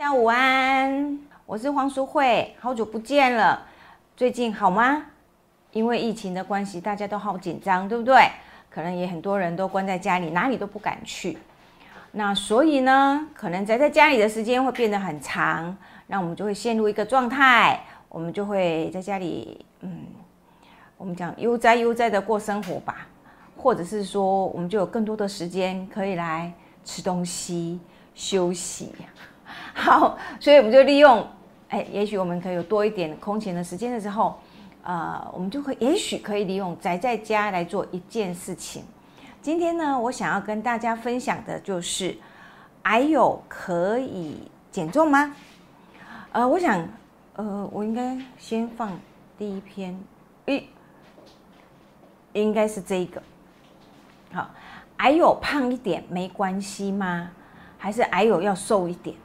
大家午安，我是黄淑慧，好久不见了，最近好吗？因为疫情的关系，大家都好紧张，对不对？可能也很多人都关在家里，哪里都不敢去。那所以呢，可能宅在家里的时间会变得很长，那我们就会陷入一个状态，我们就会在家里，嗯，我们讲悠哉悠哉的过生活吧，或者是说，我们就有更多的时间可以来吃东西、休息。好，所以我们就利用，哎，也许我们可以有多一点空闲的时间的时候，呃，我们就会也许可以利用宅在家来做一件事情。今天呢，我想要跟大家分享的就是，矮友可以减重吗？呃，我想，呃，我应该先放第一篇，诶，应该是这个。好，矮友胖一点没关系吗？还是矮友要瘦一点？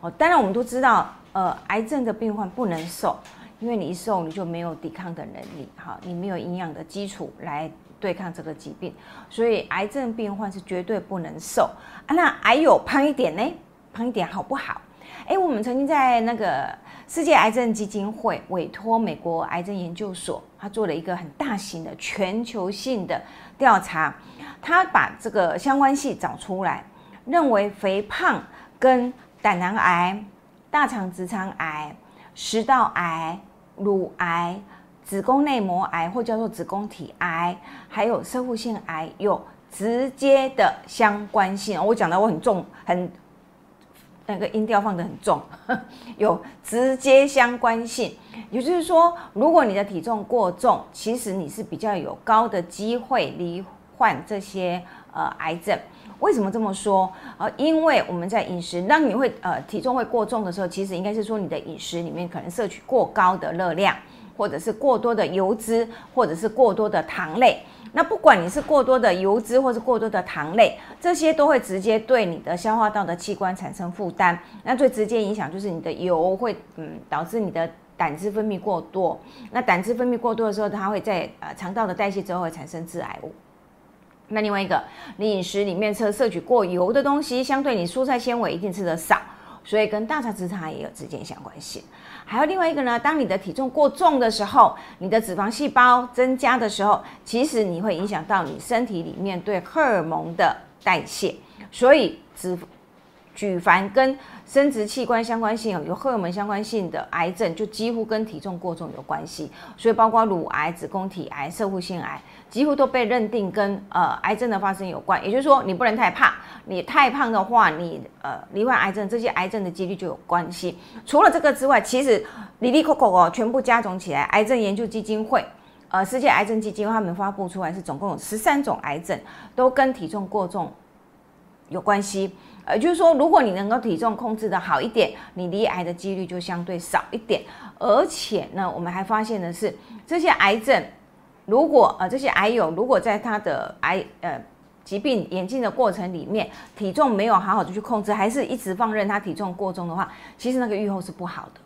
哦，当然我们都知道，呃，癌症的病患不能瘦，因为你一瘦你就没有抵抗的能力，哈，你没有营养的基础来对抗这个疾病，所以癌症病患是绝对不能瘦啊。那癌友胖一点呢？胖一点好不好？哎，我们曾经在那个世界癌症基金会委托美国癌症研究所，他做了一个很大型的全球性的调查，他把这个相关性找出来，认为肥胖跟胆囊癌、大肠直肠癌、食道癌、乳癌、子宫内膜癌或叫做子宫体癌，还有生物腺癌有直接的相关性。我讲的我很重，很那个音调放的很重，有直接相关性。也就是说，如果你的体重过重，其实你是比较有高的机会罹患这些呃癌症。为什么这么说？呃，因为我们在饮食，当你会呃体重会过重的时候，其实应该是说你的饮食里面可能摄取过高的热量，或者是过多的油脂，或者是过多的糖类。那不管你是过多的油脂，或是过多的糖类，这些都会直接对你的消化道的器官产生负担。那最直接影响就是你的油会嗯导致你的胆汁分泌过多。那胆汁分泌过多的时候，它会在呃肠道的代谢之后会产生致癌物。那另外一个，你饮食里面摄摄取过油的东西，相对你蔬菜纤维一定吃的少，所以跟大肠直肠也有直接相关性。还有另外一个呢，当你的体重过重的时候，你的脂肪细胞增加的时候，其实你会影响到你身体里面对荷尔蒙的代谢，所以脂举凡跟生殖器官相关性有荷尔蒙相关性的癌症，就几乎跟体重过重有关系。所以包括乳癌、子宫体癌、射护腺癌，几乎都被认定跟呃癌症的发生有关。也就是说，你不能太胖，你太胖的话，你呃罹患癌症这些癌症的几率就有关系。除了这个之外，其实里里口口哦，全部加总起来，癌症研究基金会呃世界癌症基金会他们发布出来是总共有十三种癌症都跟体重过重有关系。呃，就是说，如果你能够体重控制的好一点，你离癌的几率就相对少一点。而且呢，我们还发现的是，这些癌症，如果呃这些癌友如果在他的癌呃疾病演进的过程里面，体重没有好好的去控制，还是一直放任他体重过重的话，其实那个预后是不好的。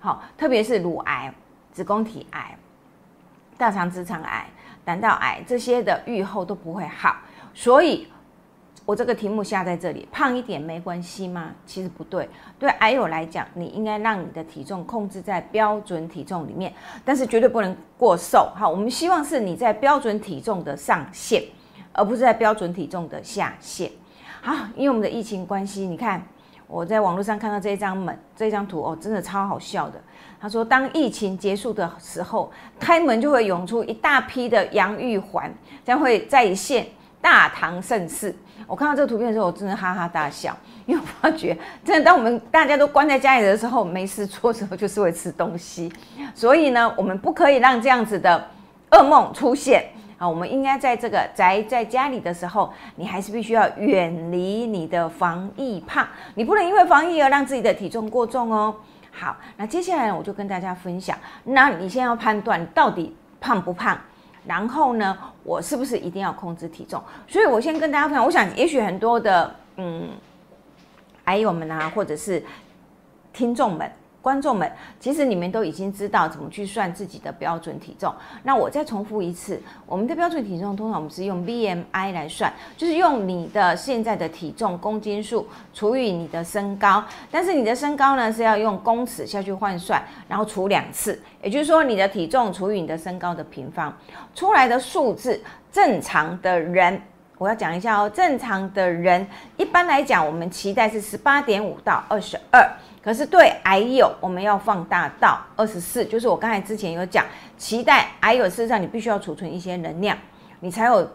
好，特别是乳癌、子宫体癌、大肠直肠癌、胆道癌这些的预后都不会好，所以。我这个题目下在这里，胖一点没关系吗？其实不对，对矮友来讲，你应该让你的体重控制在标准体重里面，但是绝对不能过瘦。好，我们希望是你在标准体重的上限，而不是在标准体重的下限。好，因为我们的疫情关系，你看我在网络上看到这一张门，这张图哦，真的超好笑的。他说，当疫情结束的时候，开门就会涌出一大批的杨玉环，将会再现大唐盛世。我看到这个图片的时候，我真的哈哈大笑，因为我发觉，真的当我们大家都关在家里的时候，没事做的时候，就是会吃东西。所以呢，我们不可以让这样子的噩梦出现啊！我们应该在这个宅在家里的时候，你还是必须要远离你的防疫胖，你不能因为防疫而让自己的体重过重哦。好，那接下来我就跟大家分享，那你先要判断到底胖不胖。然后呢，我是不是一定要控制体重？所以我先跟大家分享，我想也许很多的嗯，癌友们啊，或者是听众们，观众们，其实你们都已经知道怎么去算自己的标准体重。那我再重复一次，我们的标准体重通常我们是用 BMI 来算，就是用你的现在的体重公斤数除以你的身高。但是你的身高呢是要用公尺下去换算，然后除两次，也就是说你的体重除以你的身高的平方，出来的数字，正常的人。我要讲一下哦，正常的人一般来讲，我们期待是十八点五到二十二，可是对癌友，我们要放大到二十四，就是我刚才之前有讲，期待癌友事实上你必须要储存一些能量，你才有。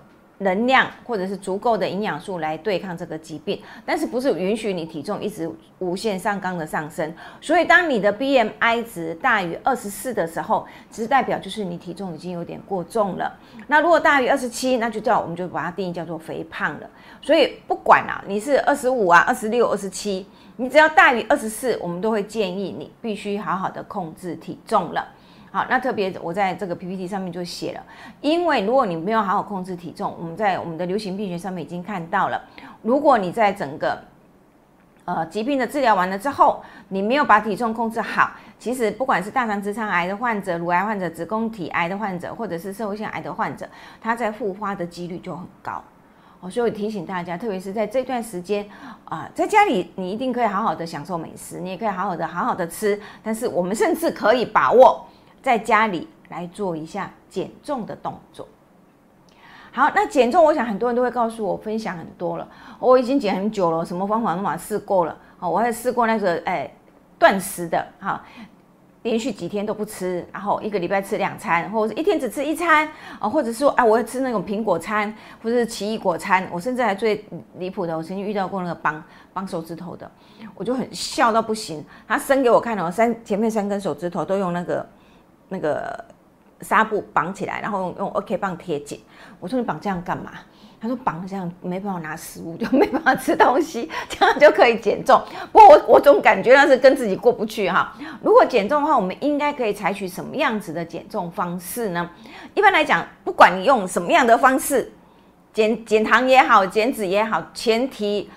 能量或者是足够的营养素来对抗这个疾病，但是不是允许你体重一直无限上纲的上升？所以当你的 BMI 值大于二十四的时候，其实代表就是你体重已经有点过重了。那如果大于二十七，那就叫我们就把它定义叫做肥胖了。所以不管啊，你是二十五啊、二十六、二十七，你只要大于二十四，我们都会建议你必须好好的控制体重了。好，那特别我在这个 PPT 上面就写了，因为如果你没有好好控制体重，我们在我们的流行病学上面已经看到了，如果你在整个呃疾病的治疗完了之后，你没有把体重控制好，其实不管是大肠直肠癌的患者、乳癌患者、子宫体癌的患者，或者是社会性癌的患者，他在复发的几率就很高。所以提醒大家，特别是在这段时间啊，在家里你一定可以好好的享受美食，你也可以好好的好好的吃，但是我们甚至可以把握。在家里来做一下减重的动作。好，那减重，我想很多人都会告诉我分享很多了。我已经减很久了，什么方法方法试过了。好，我还试过那个哎断食的，哈，连续几天都不吃，然后一个礼拜吃两餐，或者一天只吃一餐啊，或者说啊，我要吃那种苹果餐或者是奇异果餐。我甚至还最离谱的，我曾经遇到过那个绑绑手指头的，我就很笑到不行。他伸给我看了，三前面三根手指头都用那个。那个纱布绑起来，然后用用 OK 棒贴紧。我说你绑这样干嘛？他说绑这样没办法拿食物，就没办法吃东西，这样就可以减重。不过我我总感觉那是跟自己过不去哈。如果减重的话，我们应该可以采取什么样子的减重方式呢？一般来讲，不管你用什么样的方式减减糖也好，减脂也好，前提。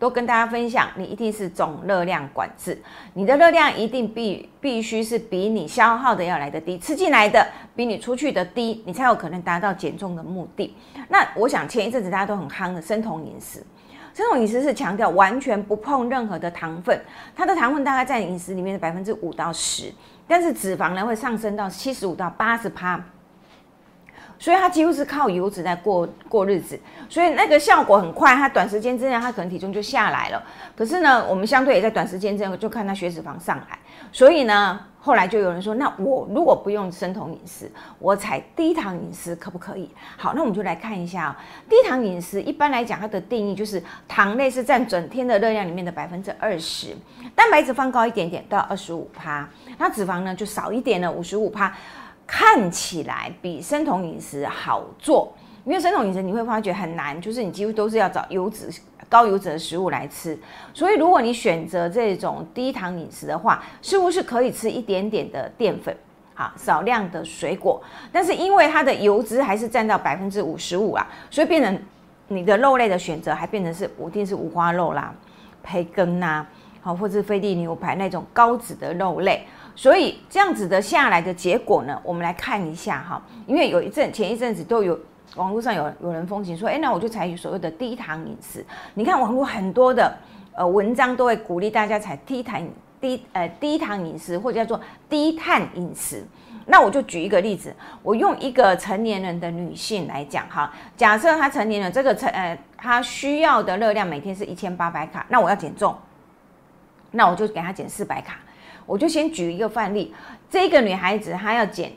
都跟大家分享，你一定是总热量管制，你的热量一定必必须是比你消耗的要来的低，吃进来的比你出去的低，你才有可能达到减重的目的。那我想前一阵子大家都很夯的生酮饮食，生酮饮食是强调完全不碰任何的糖分，它的糖分大概在饮食里面的百分之五到十，但是脂肪呢会上升到七十五到八十趴。所以它几乎是靠油脂在过过日子，所以那个效果很快，它短时间之内它可能体重就下来了。可是呢，我们相对也在短时间之内就看它血脂肪上来，所以呢，后来就有人说，那我如果不用生酮饮食，我采低糖饮食可不可以？好，那我们就来看一下低糖饮食。一般来讲，它的定义就是糖类是占整天的热量里面的百分之二十，蛋白质放高一点点到二十五趴，那脂肪呢就少一点了五十五趴。看起来比生酮饮食好做，因为生酮饮食你会发觉很难，就是你几乎都是要找油脂高油脂的食物来吃。所以如果你选择这种低糖饮食的话，似乎是可以吃一点点的淀粉，啊，少量的水果，但是因为它的油脂还是占到百分之五十五啊，所以变成你的肉类的选择还变成是，一定是五花肉啦、培根呐，好，或者菲力牛排那种高脂的肉类。所以这样子的下来的结果呢，我们来看一下哈。因为有一阵前一阵子都有网络上有有人风行说，哎，那我就采取所谓的低糖饮食。你看网络很多的呃文章都会鼓励大家采低糖低呃低糖饮食，或者叫做低碳饮食。那我就举一个例子，我用一个成年人的女性来讲哈。假设她成年人，这个成呃她需要的热量每天是一千八百卡，那我要减重，那我就给她减四百卡。我就先举一个范例，这个女孩子她要减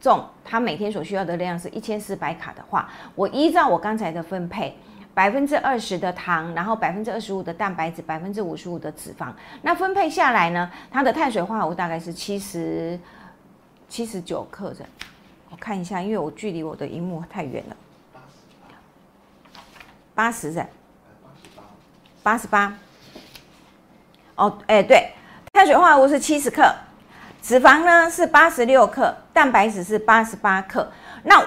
重，她每天所需要的量是一千四百卡的话，我依照我刚才的分配，百分之二十的糖，然后百分之二十五的蛋白质，百分之五十五的脂肪，那分配下来呢，它的碳水化合物大概是七十七十九克的。我看一下，因为我距离我的荧幕太远了，八十的，八十八，哦，哎，对。碳水化合物是七十克，脂肪呢是八十六克，蛋白质是八十八克。那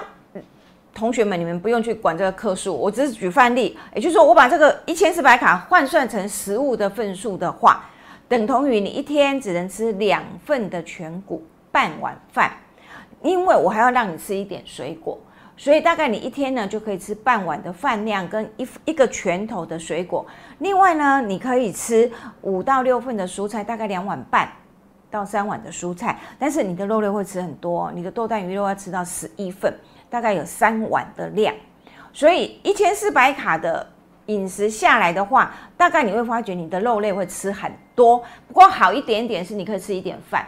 同学们，你们不用去管这个克数，我只是举范例。也就是说，我把这个一千四百卡换算成食物的份数的话，等同于你一天只能吃两份的全谷半碗饭，因为我还要让你吃一点水果，所以大概你一天呢就可以吃半碗的饭量跟一一个拳头的水果。另外呢，你可以吃五到六份的蔬菜，大概两碗半到三碗的蔬菜，但是你的肉类会吃很多，你的豆蛋鱼肉要吃到十一份，大概有三碗的量。所以一千四百卡的饮食下来的话，大概你会发觉你的肉类会吃很多。不过好一点点是你可以吃一点饭，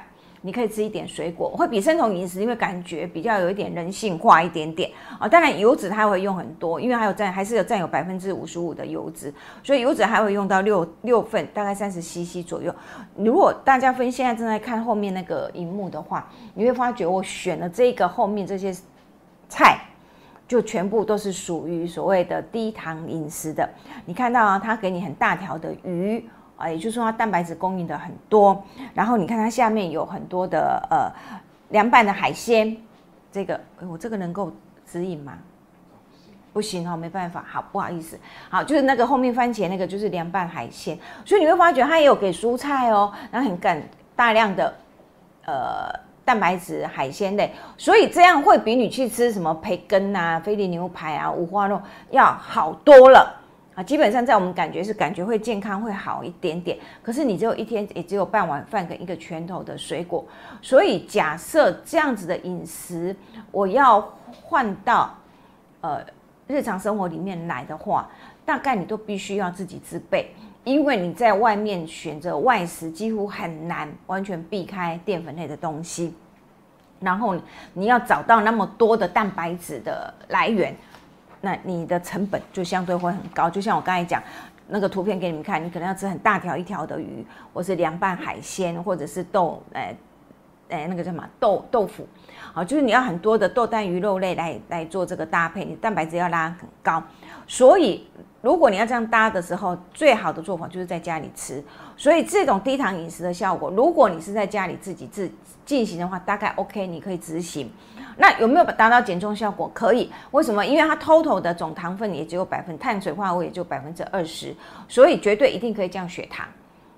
你可以吃一点水果，会比生酮饮食因为感觉比较有一点人性化一点点啊。当然油脂它会用很多，因为还有占还是有占有百分之五十五的油脂，所以油脂还会用到六六份，大概三十 CC 左右。如果大家分现在正在看后面那个荧幕的话，你会发觉我选了这个后面这些菜。就全部都是属于所谓的低糖饮食的。你看到啊，它给你很大条的鱼啊，也就是说它蛋白质供应的很多。然后你看它下面有很多的呃凉拌的海鲜。这个我这个能够指引吗？不行哦，没办法。好，不好意思。好，就是那个后面番茄那个就是凉拌海鲜。所以你会发觉它也有给蔬菜哦，然后很干大量的呃。蛋白质、海鲜类，所以这样会比你去吃什么培根啊、菲力牛排啊、五花肉要好多了啊！基本上在我们感觉是感觉会健康会好一点点，可是你只有一天也只有半碗饭跟一个拳头的水果，所以假设这样子的饮食我要换到呃日常生活里面来的话，大概你都必须要自己自备。因为你在外面选择外食，几乎很难完全避开淀粉类的东西，然后你要找到那么多的蛋白质的来源，那你的成本就相对会很高。就像我刚才讲那个图片给你们看，你可能要吃很大条一条的鱼，或是凉拌海鲜，或者是豆，哎哎那个叫什么豆豆腐，好，就是你要很多的豆蛋鱼肉类来来做这个搭配，你蛋白质要拉很高，所以。如果你要这样搭的时候，最好的做法就是在家里吃。所以这种低糖饮食的效果，如果你是在家里自己自进行的话，大概 OK，你可以执行。那有没有达到减重效果？可以。为什么？因为它 total 的总糖分也只有百分，碳水化合物也就百分之二十，所以绝对一定可以降血糖。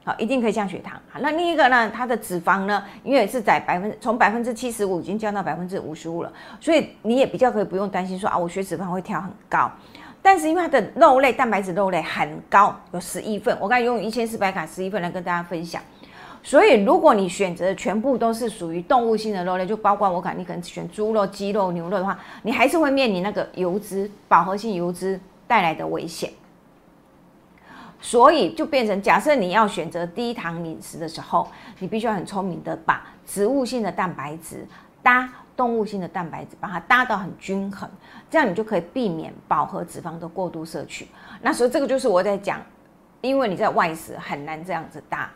好，一定可以降血糖。好，那另一个呢？它的脂肪呢？因为是在百分从百分之七十五已经降到百分之五十五了，所以你也比较可以不用担心说啊，我血脂肪会跳很高。但是因为它的肉类蛋白质肉类很高，有十一份，我刚用一千四百卡十一份来跟大家分享。所以如果你选择全部都是属于动物性的肉类，就包括我讲你可能选猪肉、鸡肉、牛肉的话，你还是会面临那个油脂饱和性油脂带来的危险。所以就变成假设你要选择低糖饮食的时候，你必须要很聪明的把植物性的蛋白质搭。动物性的蛋白质，把它搭到很均衡，这样你就可以避免饱和脂肪的过度摄取。那所以这个就是我在讲，因为你在外食很难这样子搭，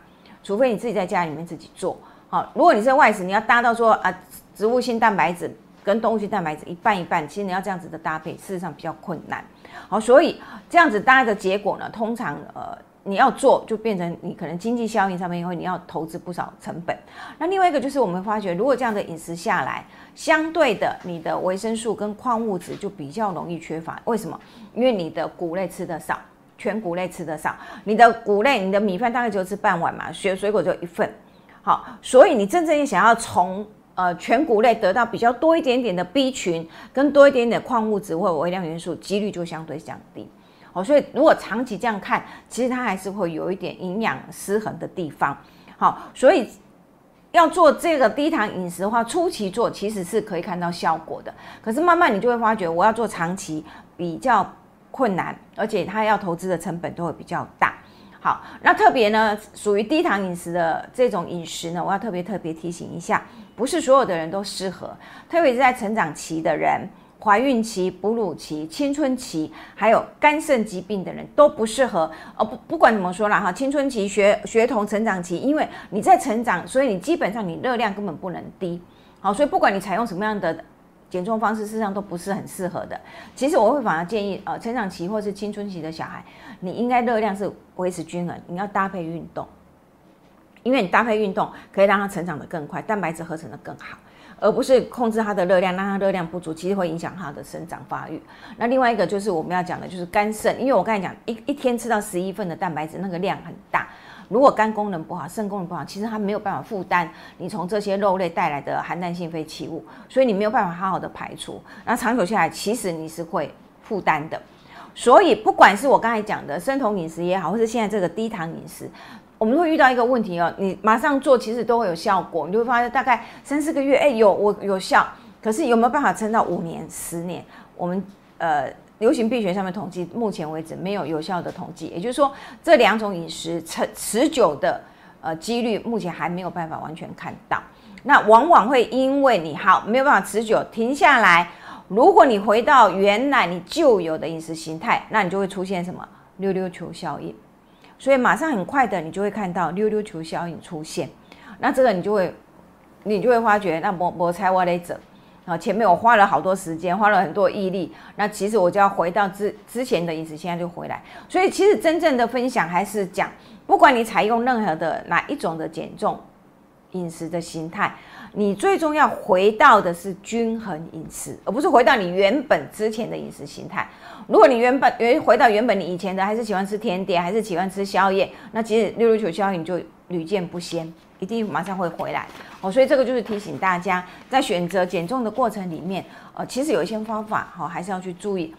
除非你自己在家里面自己做。好，如果你是外食，你要搭到说啊，植物性蛋白质跟动物性蛋白质一半一半，其实你要这样子的搭配，事实上比较困难。好，所以这样子搭的结果呢，通常呃。你要做，就变成你可能经济效应上面，因为你要投资不少成本。那另外一个就是，我们发觉，如果这样的饮食下来，相对的，你的维生素跟矿物质就比较容易缺乏。为什么？因为你的谷类吃的少，全谷类吃得少，你的谷类，你的米饭大概就吃半碗嘛，水水果就一份。好，所以你真正想要从呃全谷类得到比较多一点点的 B 群，跟多一点点矿物质或微量元素，几率就相对降低。哦，所以如果长期这样看，其实它还是会有一点营养失衡的地方。好，所以要做这个低糖饮食的话，初期做其实是可以看到效果的。可是慢慢你就会发觉，我要做长期比较困难，而且它要投资的成本都会比较大。好，那特别呢，属于低糖饮食的这种饮食呢，我要特别特别提醒一下，不是所有的人都适合，特别是在成长期的人。怀孕期、哺乳期、青春期，还有肝肾疾病的人都不适合。哦，不不管怎么说啦，哈，青春期学学童成长期，因为你在成长，所以你基本上你热量根本不能低。好，所以不管你采用什么样的减重方式，事实上都不是很适合的。其实我会反而建议，呃，成长期或是青春期的小孩，你应该热量是维持均衡，你要搭配运动，因为你搭配运动可以让他成长得更快，蛋白质合成的更好。而不是控制他的热量，让他热量不足，其实会影响他的生长发育。那另外一个就是我们要讲的，就是肝肾，因为我刚才讲一一天吃到十一份的蛋白质，那个量很大，如果肝功能不好、肾功能不好，其实它没有办法负担你从这些肉类带来的含氮性废弃物，所以你没有办法好好的排除。那长久下来，其实你是会负担的。所以不管是我刚才讲的生酮饮食也好，或是现在这个低糖饮食，我们会遇到一个问题哦，你马上做其实都会有效果，你就会发现大概三四个月，哎，有我有效，可是有没有办法撑到五年、十年？我们呃。流行病学上面统计，目前为止没有有效的统计，也就是说，这两种饮食持持久的呃几率，目前还没有办法完全看到。那往往会因为你好没有办法持久停下来，如果你回到原来你旧有的饮食形态，那你就会出现什么溜溜球效应。所以马上很快的，你就会看到溜溜球效应出现。那这个你就会你就会发觉，那摩摩猜我得走。啊，前面我花了好多时间，花了很多毅力，那其实我就要回到之之前的饮食，现在就回来。所以其实真正的分享还是讲，不管你采用任何的哪一种的减重饮食的形态，你最终要回到的是均衡饮食，而不是回到你原本之前的饮食形态。如果你原本原回到原本你以前的，还是喜欢吃甜点，还是喜欢吃宵夜，那其实六六九宵夜就屡见不鲜。一定马上会回来哦，所以这个就是提醒大家，在选择减重的过程里面，呃，其实有一些方法哈，还是要去注意，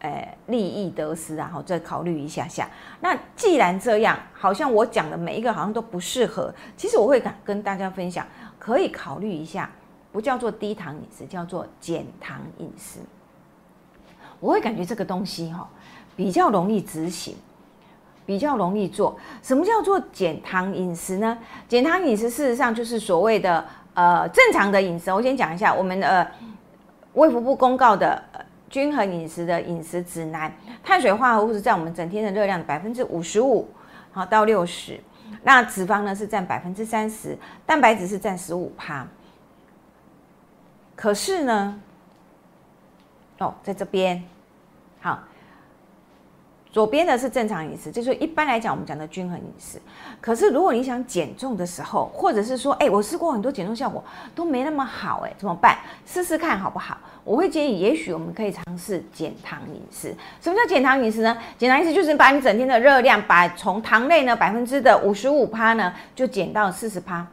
呃，利益得失啊，后再考虑一下下。那既然这样，好像我讲的每一个好像都不适合，其实我会跟跟大家分享，可以考虑一下，不叫做低糖饮食，叫做减糖饮食。我会感觉这个东西哈，比较容易执行。比较容易做，什么叫做减糖饮食呢？减糖饮食事实上就是所谓的呃正常的饮食。我先讲一下我们呃卫福部公告的均衡饮食的饮食指南，碳水化合物是占我们整天的热量百分之五十五好到六十，那脂肪呢是占百分之三十，蛋白质是占十五趴。可是呢，哦，在这边好。左边的是正常饮食，就是一般来讲我们讲的均衡饮食。可是如果你想减重的时候，或者是说，哎，我试过很多减重效果都没那么好，哎，怎么办？试试看好不好？我会建议，也许我们可以尝试减糖饮食。什么叫减糖饮食呢？减糖饮食就是把你整天的热量，把从糖类呢百分之的五十五趴呢，就减到四十趴。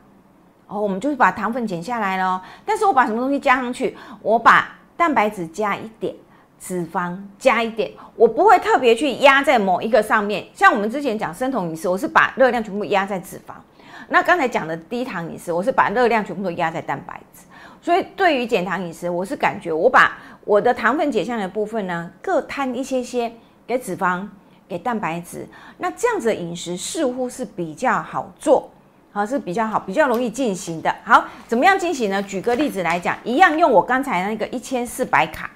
哦，我们就是把糖分减下来了。但是我把什么东西加上去？我把蛋白质加一点。脂肪加一点，我不会特别去压在某一个上面。像我们之前讲生酮饮食，我是把热量全部压在脂肪。那刚才讲的低糖饮食，我是把热量全部都压在蛋白质。所以对于减糖饮食，我是感觉我把我的糖分减下来的部分呢，各摊一些些给脂肪、给蛋白质。那这样子的饮食似乎是比较好做，好是比较好、比较容易进行的。好，怎么样进行呢？举个例子来讲，一样用我刚才那个一千四百卡。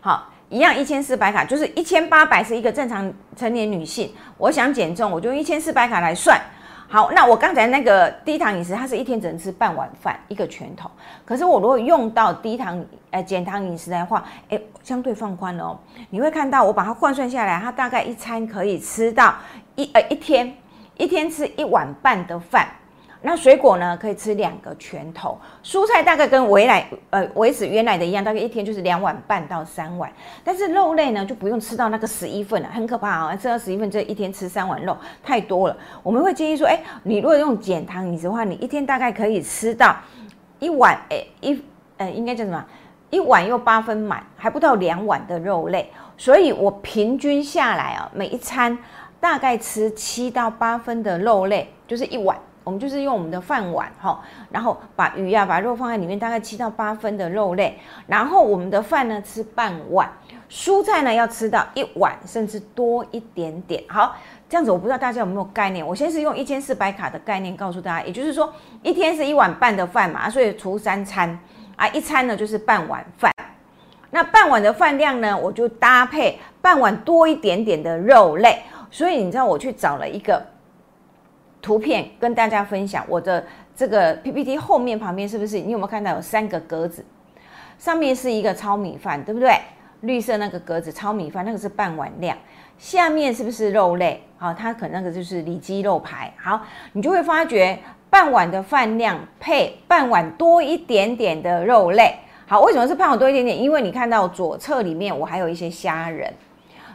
好，一样一千四百卡，就是一千八百是一个正常成年女性。我想减重，我就用一千四百卡来算。好，那我刚才那个低糖饮食，它是一天只能吃半碗饭，一个拳头。可是我如果用到低糖呃减糖饮食的话，哎，相对放宽了哦。你会看到我把它换算下来，它大概一餐可以吃到一呃一天一天吃一碗半的饭。那水果呢？可以吃两个拳头，蔬菜大概跟维来呃维持原来的一样，大概一天就是两碗半到三碗。但是肉类呢，就不用吃到那个十一份了，很可怕啊！吃到十一份，这一天吃三碗肉太多了。我们会建议说，哎，你如果用减糖饮食的话，你一天大概可以吃到一碗，哎一呃应该叫什么？一碗又八分满，还不到两碗的肉类。所以我平均下来啊，每一餐大概吃七到八分的肉类，就是一碗。我们就是用我们的饭碗哈，然后把鱼呀、把肉放在里面，大概七到八分的肉类，然后我们的饭呢吃半碗，蔬菜呢要吃到一碗甚至多一点点。好，这样子我不知道大家有没有概念。我先是用一千四百卡的概念告诉大家，也就是说一天是一碗半的饭嘛，所以除三餐啊，一餐呢就是半碗饭。那半碗的饭量呢，我就搭配半碗多一点点的肉类。所以你知道我去找了一个。图片跟大家分享，我的这个 PPT 后面旁边是不是你有没有看到有三个格子？上面是一个糙米饭，对不对？绿色那个格子糙米饭，那个是半碗量。下面是不是肉类？好，它可能那个就是里脊肉排。好，你就会发觉半碗的饭量配半碗多一点点的肉类。好，为什么是半碗多一点点？因为你看到左侧里面我还有一些虾仁。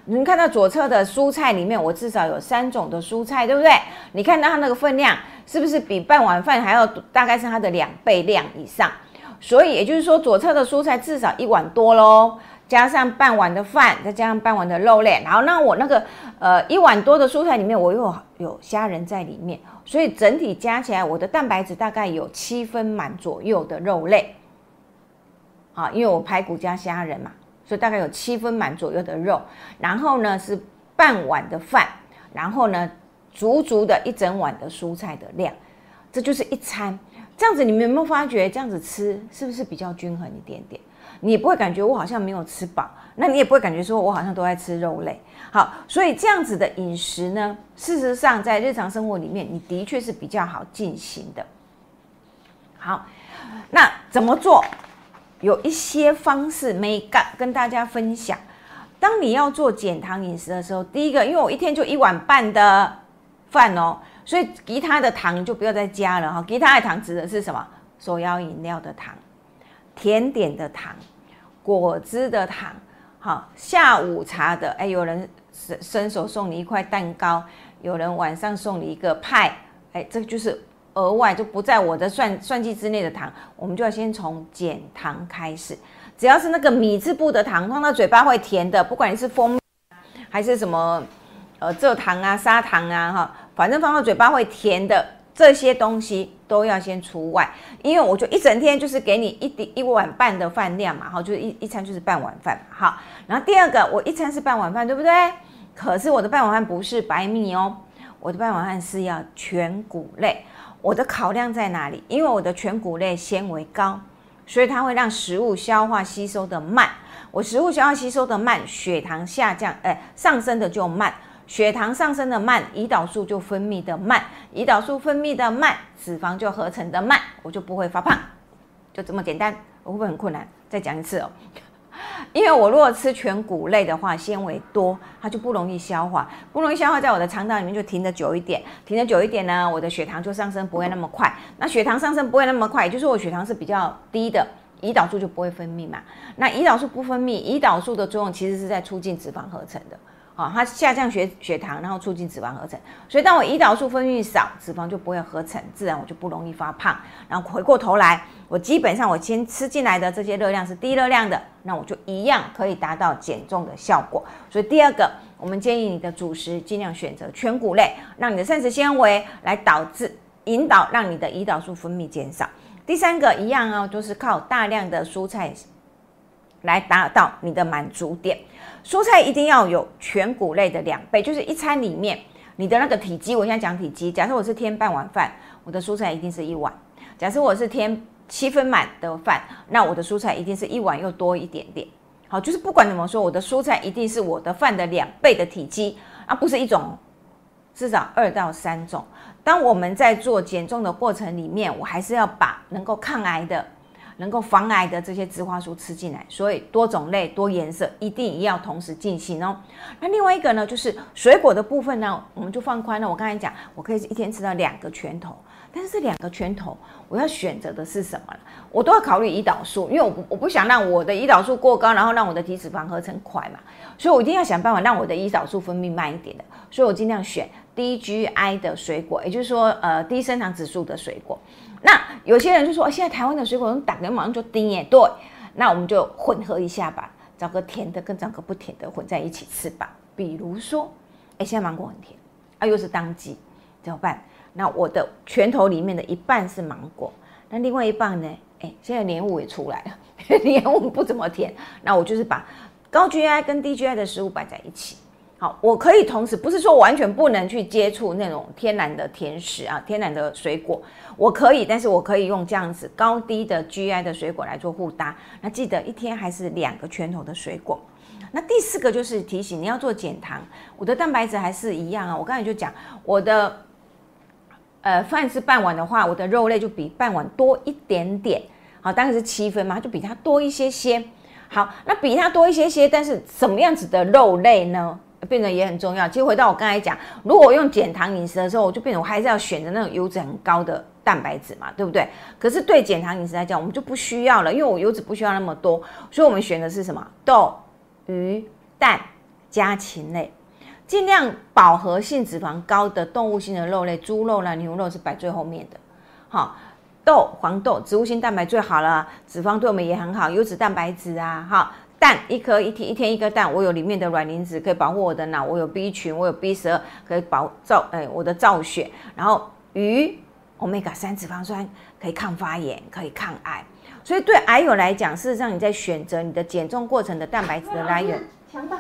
你看到左侧的蔬菜里面，我至少有三种的蔬菜，对不对？你看到它那个分量是不是比半碗饭还要大概是它的两倍量以上？所以也就是说，左侧的蔬菜至少一碗多喽，加上半碗的饭，再加上半碗的肉类，然后那我那个呃一碗多的蔬菜里面，我又有虾仁在里面，所以整体加起来，我的蛋白质大概有七分满左右的肉类。好，因为我排骨加虾仁嘛，所以大概有七分满左右的肉，然后呢是半碗的饭，然后呢足足的一整碗的蔬菜的量，这就是一餐。这样子，你们有没有发觉这样子吃是不是比较均衡一点点？你也不会感觉我好像没有吃饱，那你也不会感觉说我好像都在吃肉类。好，所以这样子的饮食呢，事实上在日常生活里面，你的确是比较好进行的。好，那怎么做？有一些方式没干跟大家分享。当你要做减糖饮食的时候，第一个，因为我一天就一碗半的饭哦。所以其他的糖就不要再加了哈，其他的糖指的是什么？手摇饮料的糖、甜点的糖、果汁的糖，好，下午茶的，哎，有人伸伸手送你一块蛋糕，有人晚上送你一个派，哎，这个就是额外就不在我的算算计之内的糖，我们就要先从减糖开始，只要是那个米字部的糖，放到嘴巴会甜的，不管你是蜂蜜还是什么，呃，蔗糖啊、砂糖啊，哈。反正放到嘴巴会甜的这些东西都要先除外，因为我就一整天就是给你一滴一碗半的饭量嘛，哈，就是一一餐就是半碗饭，好。然后第二个，我一餐是半碗饭，对不对？可是我的半碗饭不是白米哦，我的半碗饭是要全谷类。我的考量在哪里？因为我的全谷类纤维高，所以它会让食物消化吸收的慢。我食物消化吸收的慢，血糖下降，哎，上升的就慢。血糖上升的慢，胰岛素就分泌的慢，胰岛素分泌的慢，脂肪就合成的慢，我就不会发胖，就这么简单。我会不会很困难？再讲一次哦，因为我如果吃全谷类的话，纤维多，它就不容易消化，不容易消化，在我的肠道里面就停的久一点，停的久一点呢，我的血糖就上升不会那么快。那血糖上升不会那么快，也就是我血糖是比较低的，胰岛素就不会分泌嘛。那胰岛素不分泌，胰岛素的作用其实是在促进脂肪合成的。啊，它下降血血糖，然后促进脂肪合成。所以当我胰岛素分泌少，脂肪就不会合成，自然我就不容易发胖。然后回过头来，我基本上我先吃进来的这些热量是低热量的，那我就一样可以达到减重的效果。所以第二个，我们建议你的主食尽量选择全谷类，让你的膳食纤维来导致引导，让你的胰岛素分泌减少。第三个一样哦，就是靠大量的蔬菜来达到你的满足点。蔬菜一定要有全谷类的两倍，就是一餐里面你的那个体积。我现在讲体积，假设我是添半碗饭，我的蔬菜一定是一碗；假设我是添七分满的饭，那我的蔬菜一定是一碗又多一点点。好，就是不管怎么说，我的蔬菜一定是我的饭的两倍的体积，而不是一种，至少二到三种。当我们在做减重的过程里面，我还是要把能够抗癌的。能够防癌的这些植化素吃进来，所以多种类、多颜色一定要同时进行哦。那另外一个呢，就是水果的部分呢，我们就放宽了。我刚才讲，我可以一天吃到两个拳头，但是这两个拳头，我要选择的是什么我都要考虑胰岛素，因为我不我不想让我的胰岛素过高，然后让我的体脂肪合成快嘛，所以我一定要想办法让我的胰岛素分泌慢一点的，所以我尽量选低 GI 的水果，也就是说，呃，低升糖指数的水果。那有些人就说，现在台湾的水果，打开马上就低耶。对，那我们就混合一下吧，找个甜的跟找个不甜的混在一起吃吧。比如说，哎，现在芒果很甜，啊，又是当季，怎么办？那我的拳头里面的一半是芒果，那另外一半呢？哎，现在莲雾也出来了，莲雾不怎么甜，那我就是把高 GI 跟低 GI 的食物摆在一起。我可以同时不是说完全不能去接触那种天然的甜食啊，天然的水果，我可以，但是我可以用这样子高低的 GI 的水果来做互搭。那记得一天还是两个拳头的水果。那第四个就是提醒你要做减糖，我的蛋白质还是一样啊。我刚才就讲，我的呃饭是半碗的话，我的肉类就比半碗多一点点。好，当然是七分嘛，就比它多一些些。好，那比它多一些些，但是什么样子的肉类呢？变得也很重要。其实回到我刚才讲，如果我用减糖饮食的时候，我就变成我还是要选择那种油脂很高的蛋白质嘛，对不对？可是对减糖饮食来讲，我们就不需要了，因为我油脂不需要那么多，所以我们选的是什么？豆、鱼、蛋、家禽类，尽量饱和性脂肪高的动物性的肉类，猪肉啦、牛肉是摆最后面的。好，豆、黄豆，植物性蛋白最好了，脂肪对我们也很好，优质蛋白质啊，哈。蛋一颗一天一天一颗蛋，我有里面的卵磷脂可以保护我的脑，我有 B 群，我有 B 十二可以保造哎我的造血，然后鱼 omega 三脂肪酸可以抗发炎，可以抗癌，所以对癌友来讲，事实上你在选择你的减重过程的蛋白质的来源，强大。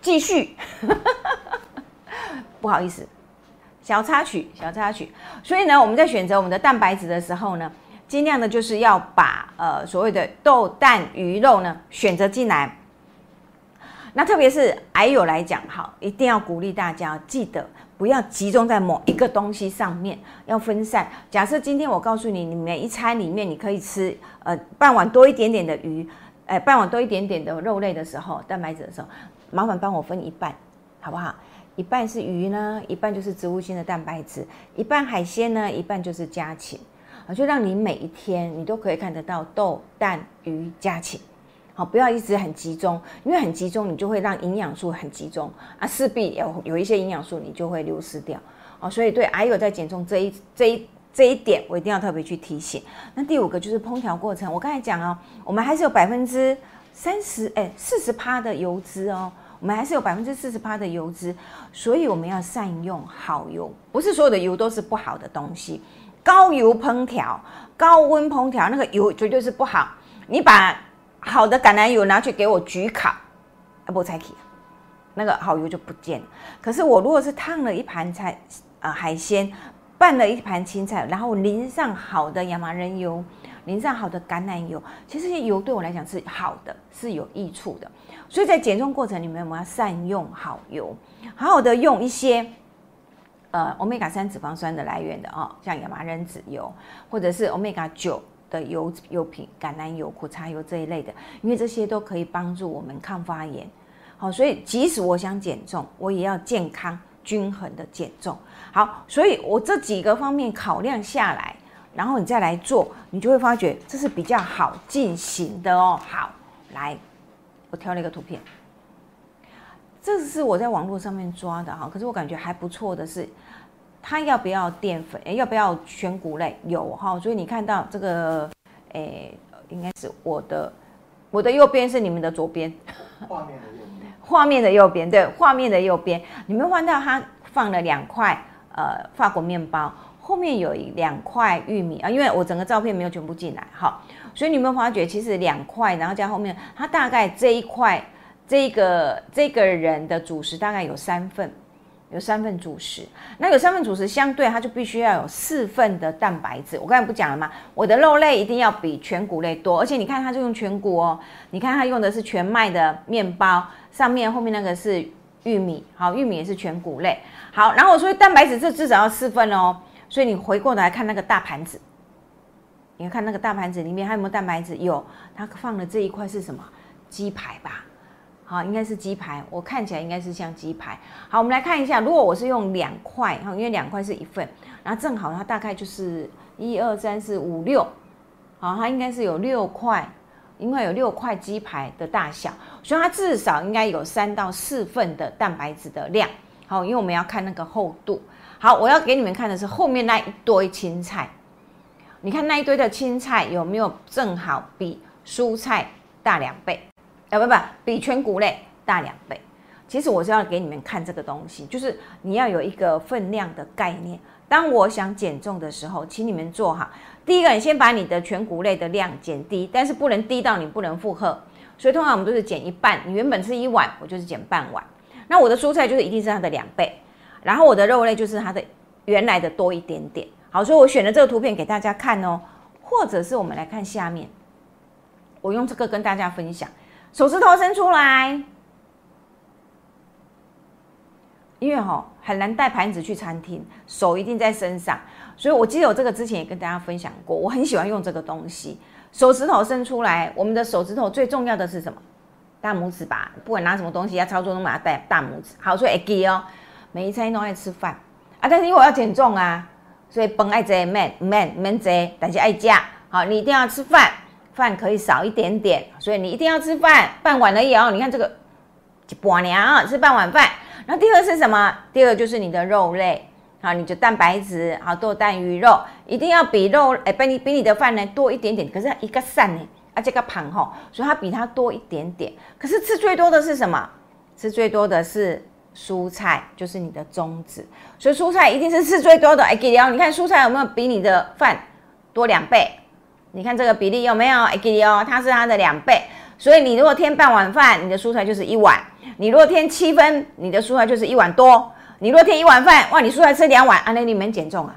继续，不好意思。小插曲，小插曲。所以呢，我们在选择我们的蛋白质的时候呢，尽量的就是要把呃所谓的豆、蛋、鱼肉呢选择进来。那特别是矮友来讲，好，一定要鼓励大家记得不要集中在某一个东西上面，要分散。假设今天我告诉你，你每一餐里面你可以吃呃半碗多一点点的鱼，哎，半碗多一点点的肉类的时候，蛋白质的时候，麻烦帮我分一半，好不好？一半是鱼呢，一半就是植物性的蛋白质，一半海鲜呢，一半就是家禽啊，就让你每一天你都可以看得到豆、蛋、鱼、家禽，好，不要一直很集中，因为很集中你就会让营养素很集中啊，势必有有一些营养素你就会流失掉哦，所以对还有在减重这一这一这一点，我一定要特别去提醒。那第五个就是烹调过程，我刚才讲哦，我们还是有百分之三十哎四十趴的油脂哦。我们还是有百分之四十八的油脂，所以我们要善用好油。不是所有的油都是不好的东西。高油烹调、高温烹调，那个油绝对是不好。你把好的橄榄油拿去给我焗烤，啊不才起，那个好油就不见了。可是我如果是烫了一盘菜啊海鲜，拌了一盘青菜，然后淋上好的亚麻仁油。淋上好的橄榄油，其实这些油对我来讲是好的，是有益处的。所以在减重过程里面，我们要善用好油，好好的用一些呃欧米伽三脂肪酸的来源的哦，像亚麻仁籽油，或者是欧米伽九的油油品，橄榄油、苦茶油这一类的，因为这些都可以帮助我们抗发炎。好，所以即使我想减重，我也要健康均衡的减重。好，所以我这几个方面考量下来。然后你再来做，你就会发觉这是比较好进行的哦。好，来，我挑了一个图片，这是我在网络上面抓的哈。可是我感觉还不错的是，它要不要淀粉？哎，要不要全谷类？有哈。所以你看到这个，哎，应该是我的，我的右边是你们的左边，画面的右边，画面的右边，对，画面的右边，你们看到它放了两块呃法国面包。后面有两块玉米啊，因为我整个照片没有全部进来，哈，所以你有没有发觉，其实两块，然后加后面，它大概这一块，这个这个人的主食大概有三份，有三份主食，那有三份主食，相对它就必须要有四份的蛋白质。我刚才不讲了吗？我的肉类一定要比全谷类多，而且你看它就用全谷哦，你看它用的是全麦的面包，上面后面那个是玉米，好，玉米也是全谷类，好，然后我说蛋白质这至少要四份哦。所以你回过来看那个大盘子，你看那个大盘子里面还有没有蛋白质？有，它放的这一块是什么？鸡排吧？好，应该是鸡排。我看起来应该是像鸡排。好，我们来看一下，如果我是用两块，哈，因为两块是一份，然后正好它大概就是一二三四五六，好，它应该是有六块，因为有六块鸡排的大小，所以它至少应该有三到四份的蛋白质的量。好，因为我们要看那个厚度。好，我要给你们看的是后面那一堆青菜，你看那一堆的青菜有没有正好比蔬菜大两倍？啊，不不，比全谷类大两倍。其实我是要给你们看这个东西，就是你要有一个分量的概念。当我想减重的时候，请你们做好。第一个，你先把你的全谷类的量减低，但是不能低到你不能负荷。所以通常我们都是减一半。你原本是一碗，我就是减半碗。那我的蔬菜就是一定是它的两倍。然后我的肉类就是它的原来的多一点点，好，所以我选了这个图片给大家看哦，或者是我们来看下面，我用这个跟大家分享，手指头伸出来，因为哈很难带盘子去餐厅，手一定在身上，所以我记得我这个之前也跟大家分享过，我很喜欢用这个东西，手指头伸出来，我们的手指头最重要的是什么？大拇指吧，不管拿什么东西要操作，都把它带大拇指，好，所以 A G 哦。每一餐都爱吃饭啊，但是因为我要减重啊，所以饭爱食，面面面食，但是爱加，好，你一定要吃饭，饭可以少一点点，所以你一定要吃饭，半碗而已哦。你看这个一，半娘吃半碗饭。然后第二是什么？第二就是你的肉类，好，你的蛋白质，好，豆蛋鱼肉，一定要比肉，哎，比你比你的饭呢多一点点。可是一个散呢，啊，这个盘吼，所以它比它多一点点。可是吃最多的是什么？吃最多的是蔬菜，就是你的宗旨。所以蔬菜一定是吃最多的。哎，给你哦，你看蔬菜有没有比你的饭多两倍？你看这个比例有没有？哎，给你哦，它是它的两倍。所以你如果添半碗饭，你的蔬菜就是一碗。你如果添七分，你的蔬菜就是一碗多；你如果添一碗饭，哇，你蔬菜吃两碗，啊，那你们减重啊！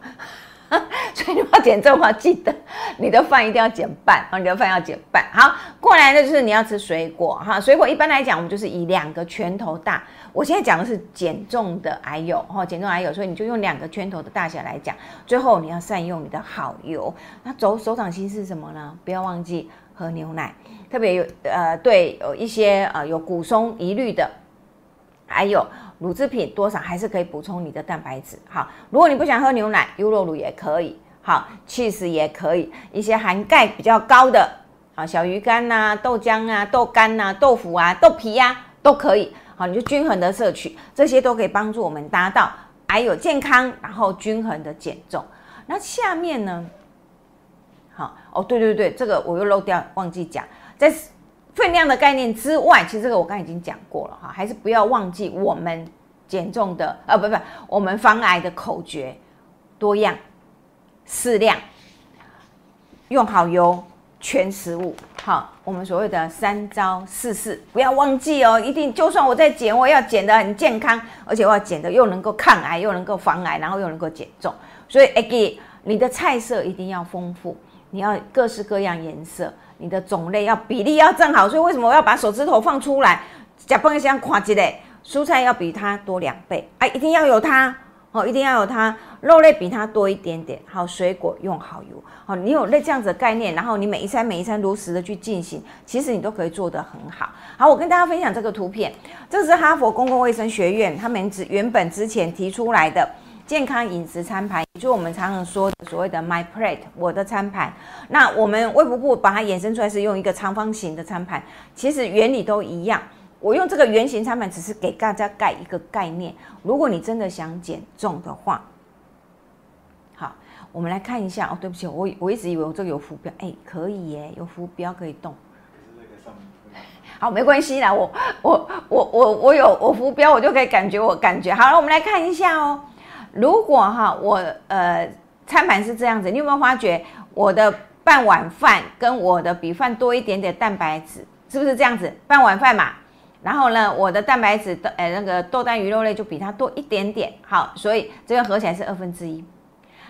你要减重的话，记得你的饭一定要减半啊，你的饭要减半。好，过来呢就是你要吃水果哈，水果一般来讲，我们就是以两个拳头大。我现在讲的是减重的矮油哈，减重矮油，所以你就用两个拳头的大小来讲。最后你要善用你的好油，那手手掌心是什么呢？不要忘记喝牛奶。特别有呃，对有一些呃有骨松疑虑的，还有乳制品多少还是可以补充你的蛋白质。好，如果你不想喝牛奶，优酪乳也可以。好，cheese 也可以，一些含钙比较高的啊，小鱼干呐、豆浆啊、豆干呐、豆腐啊、豆皮呀都可以。好，你就均衡的摄取，这些都可以帮助我们达到还有健康，然后均衡的减重。那下面呢？好哦，对对对，这个我又漏掉，忘记讲。在分量的概念之外，其实这个我刚才已经讲过了哈，还是不要忘记我们减重的啊，不不，我们防癌的口诀：多样、适量、用好油、全食物。好，我们所谓的三招四式，不要忘记哦，一定。就算我在减，我要减的很健康，而且我要减的又能够抗癌，又能够防癌，然后又能够减重。所以，again，你的菜色一定要丰富，你要各式各样颜色。你的种类要比例要正好，所以为什么我要把手指头放出来？假崩像夸吉嘞，蔬菜要比它多两倍，哎，一定要有它哦，一定要有它。肉类比它多一点点，好，水果用好油，好，你有那这样子的概念，然后你每一餐每一餐如实的去进行，其实你都可以做得很好。好，我跟大家分享这个图片，这是哈佛公共卫生学院他们之原本之前提出来的。健康饮食餐盘，也就我们常常说的所谓的 My Plate，我的餐盘。那我们卫福部把它衍生出来是用一个长方形的餐盘，其实原理都一样。我用这个圆形餐盘，只是给大家盖一个概念。如果你真的想减重的话，我们来看一下哦。对不起，我我一直以为我这个有浮标，哎，可以耶，有浮标可以动。好，没关系啦，我我我我我有我浮标，我就可以感觉我感觉好了。我们来看一下哦。如果哈，我呃餐盘是这样子，你有没有发觉我的半碗饭跟我的比饭多一点点蛋白质，是不是这样子？半碗饭嘛，然后呢，我的蛋白质的呃那个豆蛋鱼肉类就比它多一点点，好，所以这个合起来是二分之一。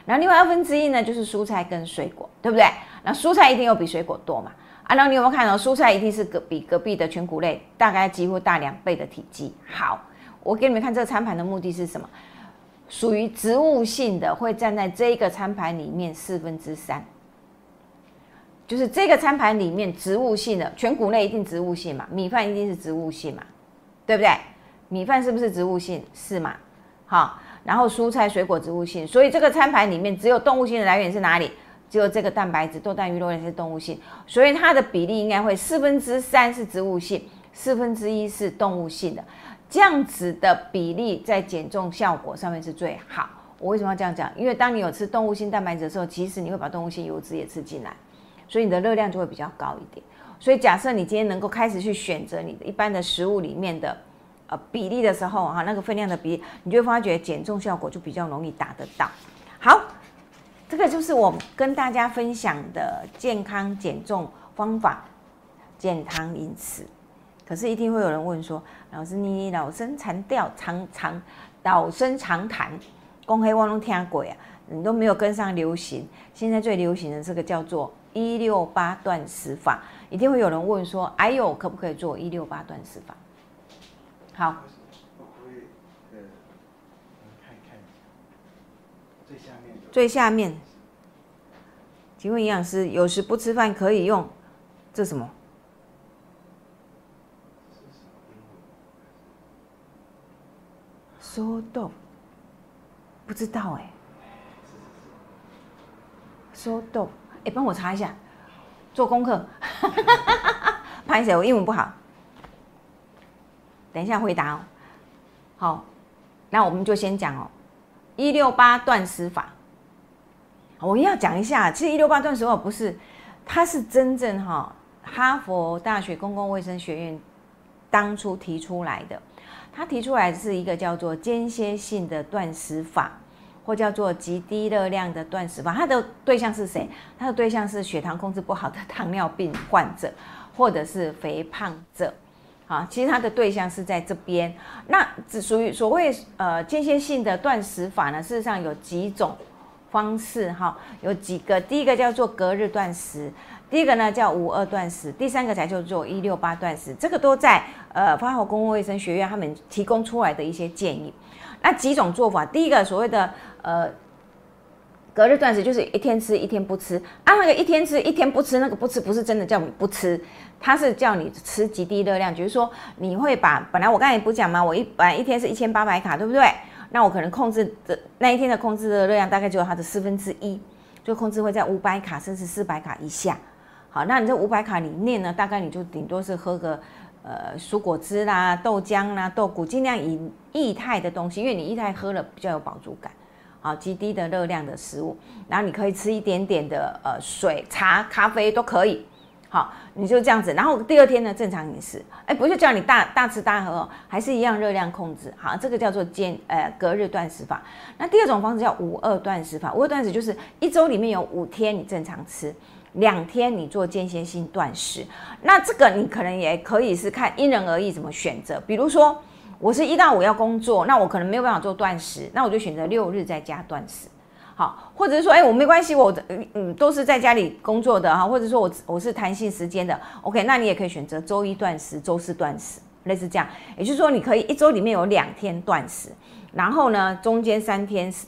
然后另外二分之一呢，就是蔬菜跟水果，对不对？那蔬菜一定有比水果多嘛？啊，然后你有没有看到蔬菜一定是隔比隔壁的全谷类大概几乎大两倍的体积？好，我给你们看这个餐盘的目的是什么？属于植物性的会站在这一个餐盘里面四分之三，就是这个餐盘里面植物性的全谷类一定植物性嘛，米饭一定是植物性嘛，对不对？米饭是不是植物性？是嘛？好，然后蔬菜水果植物性，所以这个餐盘里面只有动物性的来源是哪里？只有这个蛋白质豆蛋鱼肉类是动物性，所以它的比例应该会四分之三是植物性，四分之一是动物性的。这样子的比例在减重效果上面是最好。我为什么要这样讲？因为当你有吃动物性蛋白质的时候，其实你会把动物性油脂也吃进来，所以你的热量就会比较高一点。所以假设你今天能够开始去选择你的一般的食物里面的呃比例的时候，哈，那个分量的比例，你就会发觉减重效果就比较容易达得到。好，这个就是我跟大家分享的健康减重方法，健康饮食。可是一定会有人问说。老师，你老生常调，常常老生常谈，公黑汪龙听鬼啊！你都没有跟上流行。现在最流行的这个叫做一六八断食法，一定会有人问说：哎呦，可不可以做一六八断食法？好。最下面。最下面。请问营养师，有时不吃饭可以用这什么？说豆，不知道哎。说豆，哎，帮我查一下，做功课。拍谁？我英文不好。等一下回答哦。好，那我们就先讲哦，一六八断食法。我要讲一下，其实一六八断食法不是，它是真正哈哈佛大学公共卫生学院当初提出来的。他提出来是一个叫做间歇性的断食法，或叫做极低热量的断食法。它的对象是谁？它的对象是血糖控制不好的糖尿病患者，或者是肥胖者。啊，其实它的对象是在这边。那只属于所谓呃间歇性的断食法呢？事实上有几种方式哈，有几个。第一个叫做隔日断食，第一个呢叫五二断食，第三个才叫做一六八断食。这个都在呃法国公共卫生学院他们提供出来的一些建议。那几种做法，第一个所谓的呃。隔日断食就是一天吃一天不吃啊，那个一天吃一天不吃，那个不吃不是真的叫你不吃，它是叫你吃极低热量，就是说你会把本来我刚才不讲吗？我一本来一天是一千八百卡，对不对？那我可能控制的那一天的控制的热量大概只有它的四分之一，就控制会在五百卡甚至四百卡以下。好，那你这五百卡里面呢，大概你就顶多是喝个呃蔬果汁啦、豆浆啦、豆谷，尽量以液态的东西，因为你液态喝了比较有饱足感。啊，极低的热量的食物，然后你可以吃一点点的呃水、茶、咖啡都可以。好，你就这样子，然后第二天呢正常饮食，哎，不是叫你大大吃大喝，还是一样热量控制。好，这个叫做间呃隔日断食法。那第二种方式叫五二断食法，五二断食就是一周里面有五天你正常吃，两天你做间歇性断食。那这个你可能也可以是看因人而异怎么选择，比如说。我是一到五要工作，那我可能没有办法做断食，那我就选择六日再加断食，好，或者是说，哎，我没关系，我嗯都是在家里工作的哈，或者说我我是弹性时间的，OK，那你也可以选择周一断食，周四断食，类似这样，也就是说，你可以一周里面有两天断食，然后呢，中间三天四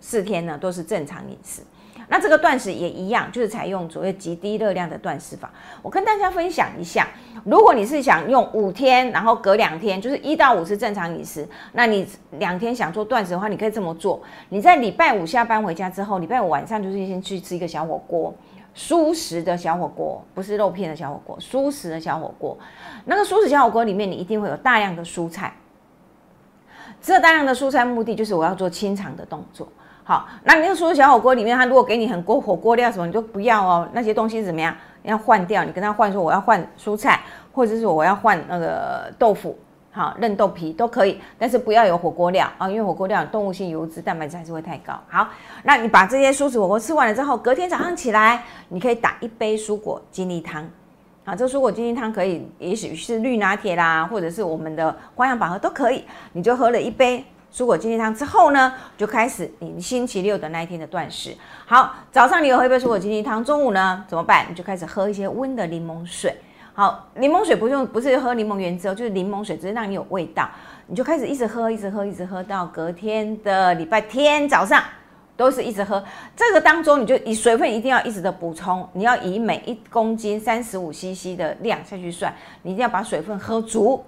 四天呢都是正常饮食。那这个断食也一样，就是采用所谓极低热量的断食法。我跟大家分享一下，如果你是想用五天，然后隔两天，就是一到五是正常饮食，那你两天想做断食的话，你可以这么做。你在礼拜五下班回家之后，礼拜五晚上就是先去吃一个小火锅，舒食的小火锅，不是肉片的小火锅，舒食的小火锅。那个舒食小火锅里面，你一定会有大量的蔬菜。这大量的蔬菜目的就是我要做清肠的动作。好，那你又说小火锅里面，他如果给你很多火锅料什么，你就不要哦。那些东西怎么样？要换掉，你跟他换说我要换蔬菜，或者是我要换那个豆腐，好，嫩豆皮都可以，但是不要有火锅料啊，因为火锅料动物性油脂、蛋白质还是会太高。好，那你把这些蔬食火锅吃完了之后，隔天早上起来，你可以打一杯蔬果精力汤。啊，这蔬果精力汤可以，也许是绿拿铁啦，或者是我们的花样百合都可以，你就喝了一杯。蔬果精力汤之后呢，就开始你星期六的那一天的断食。好，早上你有喝一杯蔬果精力汤，中午呢怎么办？你就开始喝一些温的柠檬水。好，柠檬水不用，不是喝柠檬原汁哦，就是柠檬水，只是让你有味道。你就开始一直喝，一直喝，一直喝到隔天的礼拜天早上，都是一直喝。这个当中，你就以水分一定要一直的补充，你要以每一公斤三十五 CC 的量下去算，你一定要把水分喝足。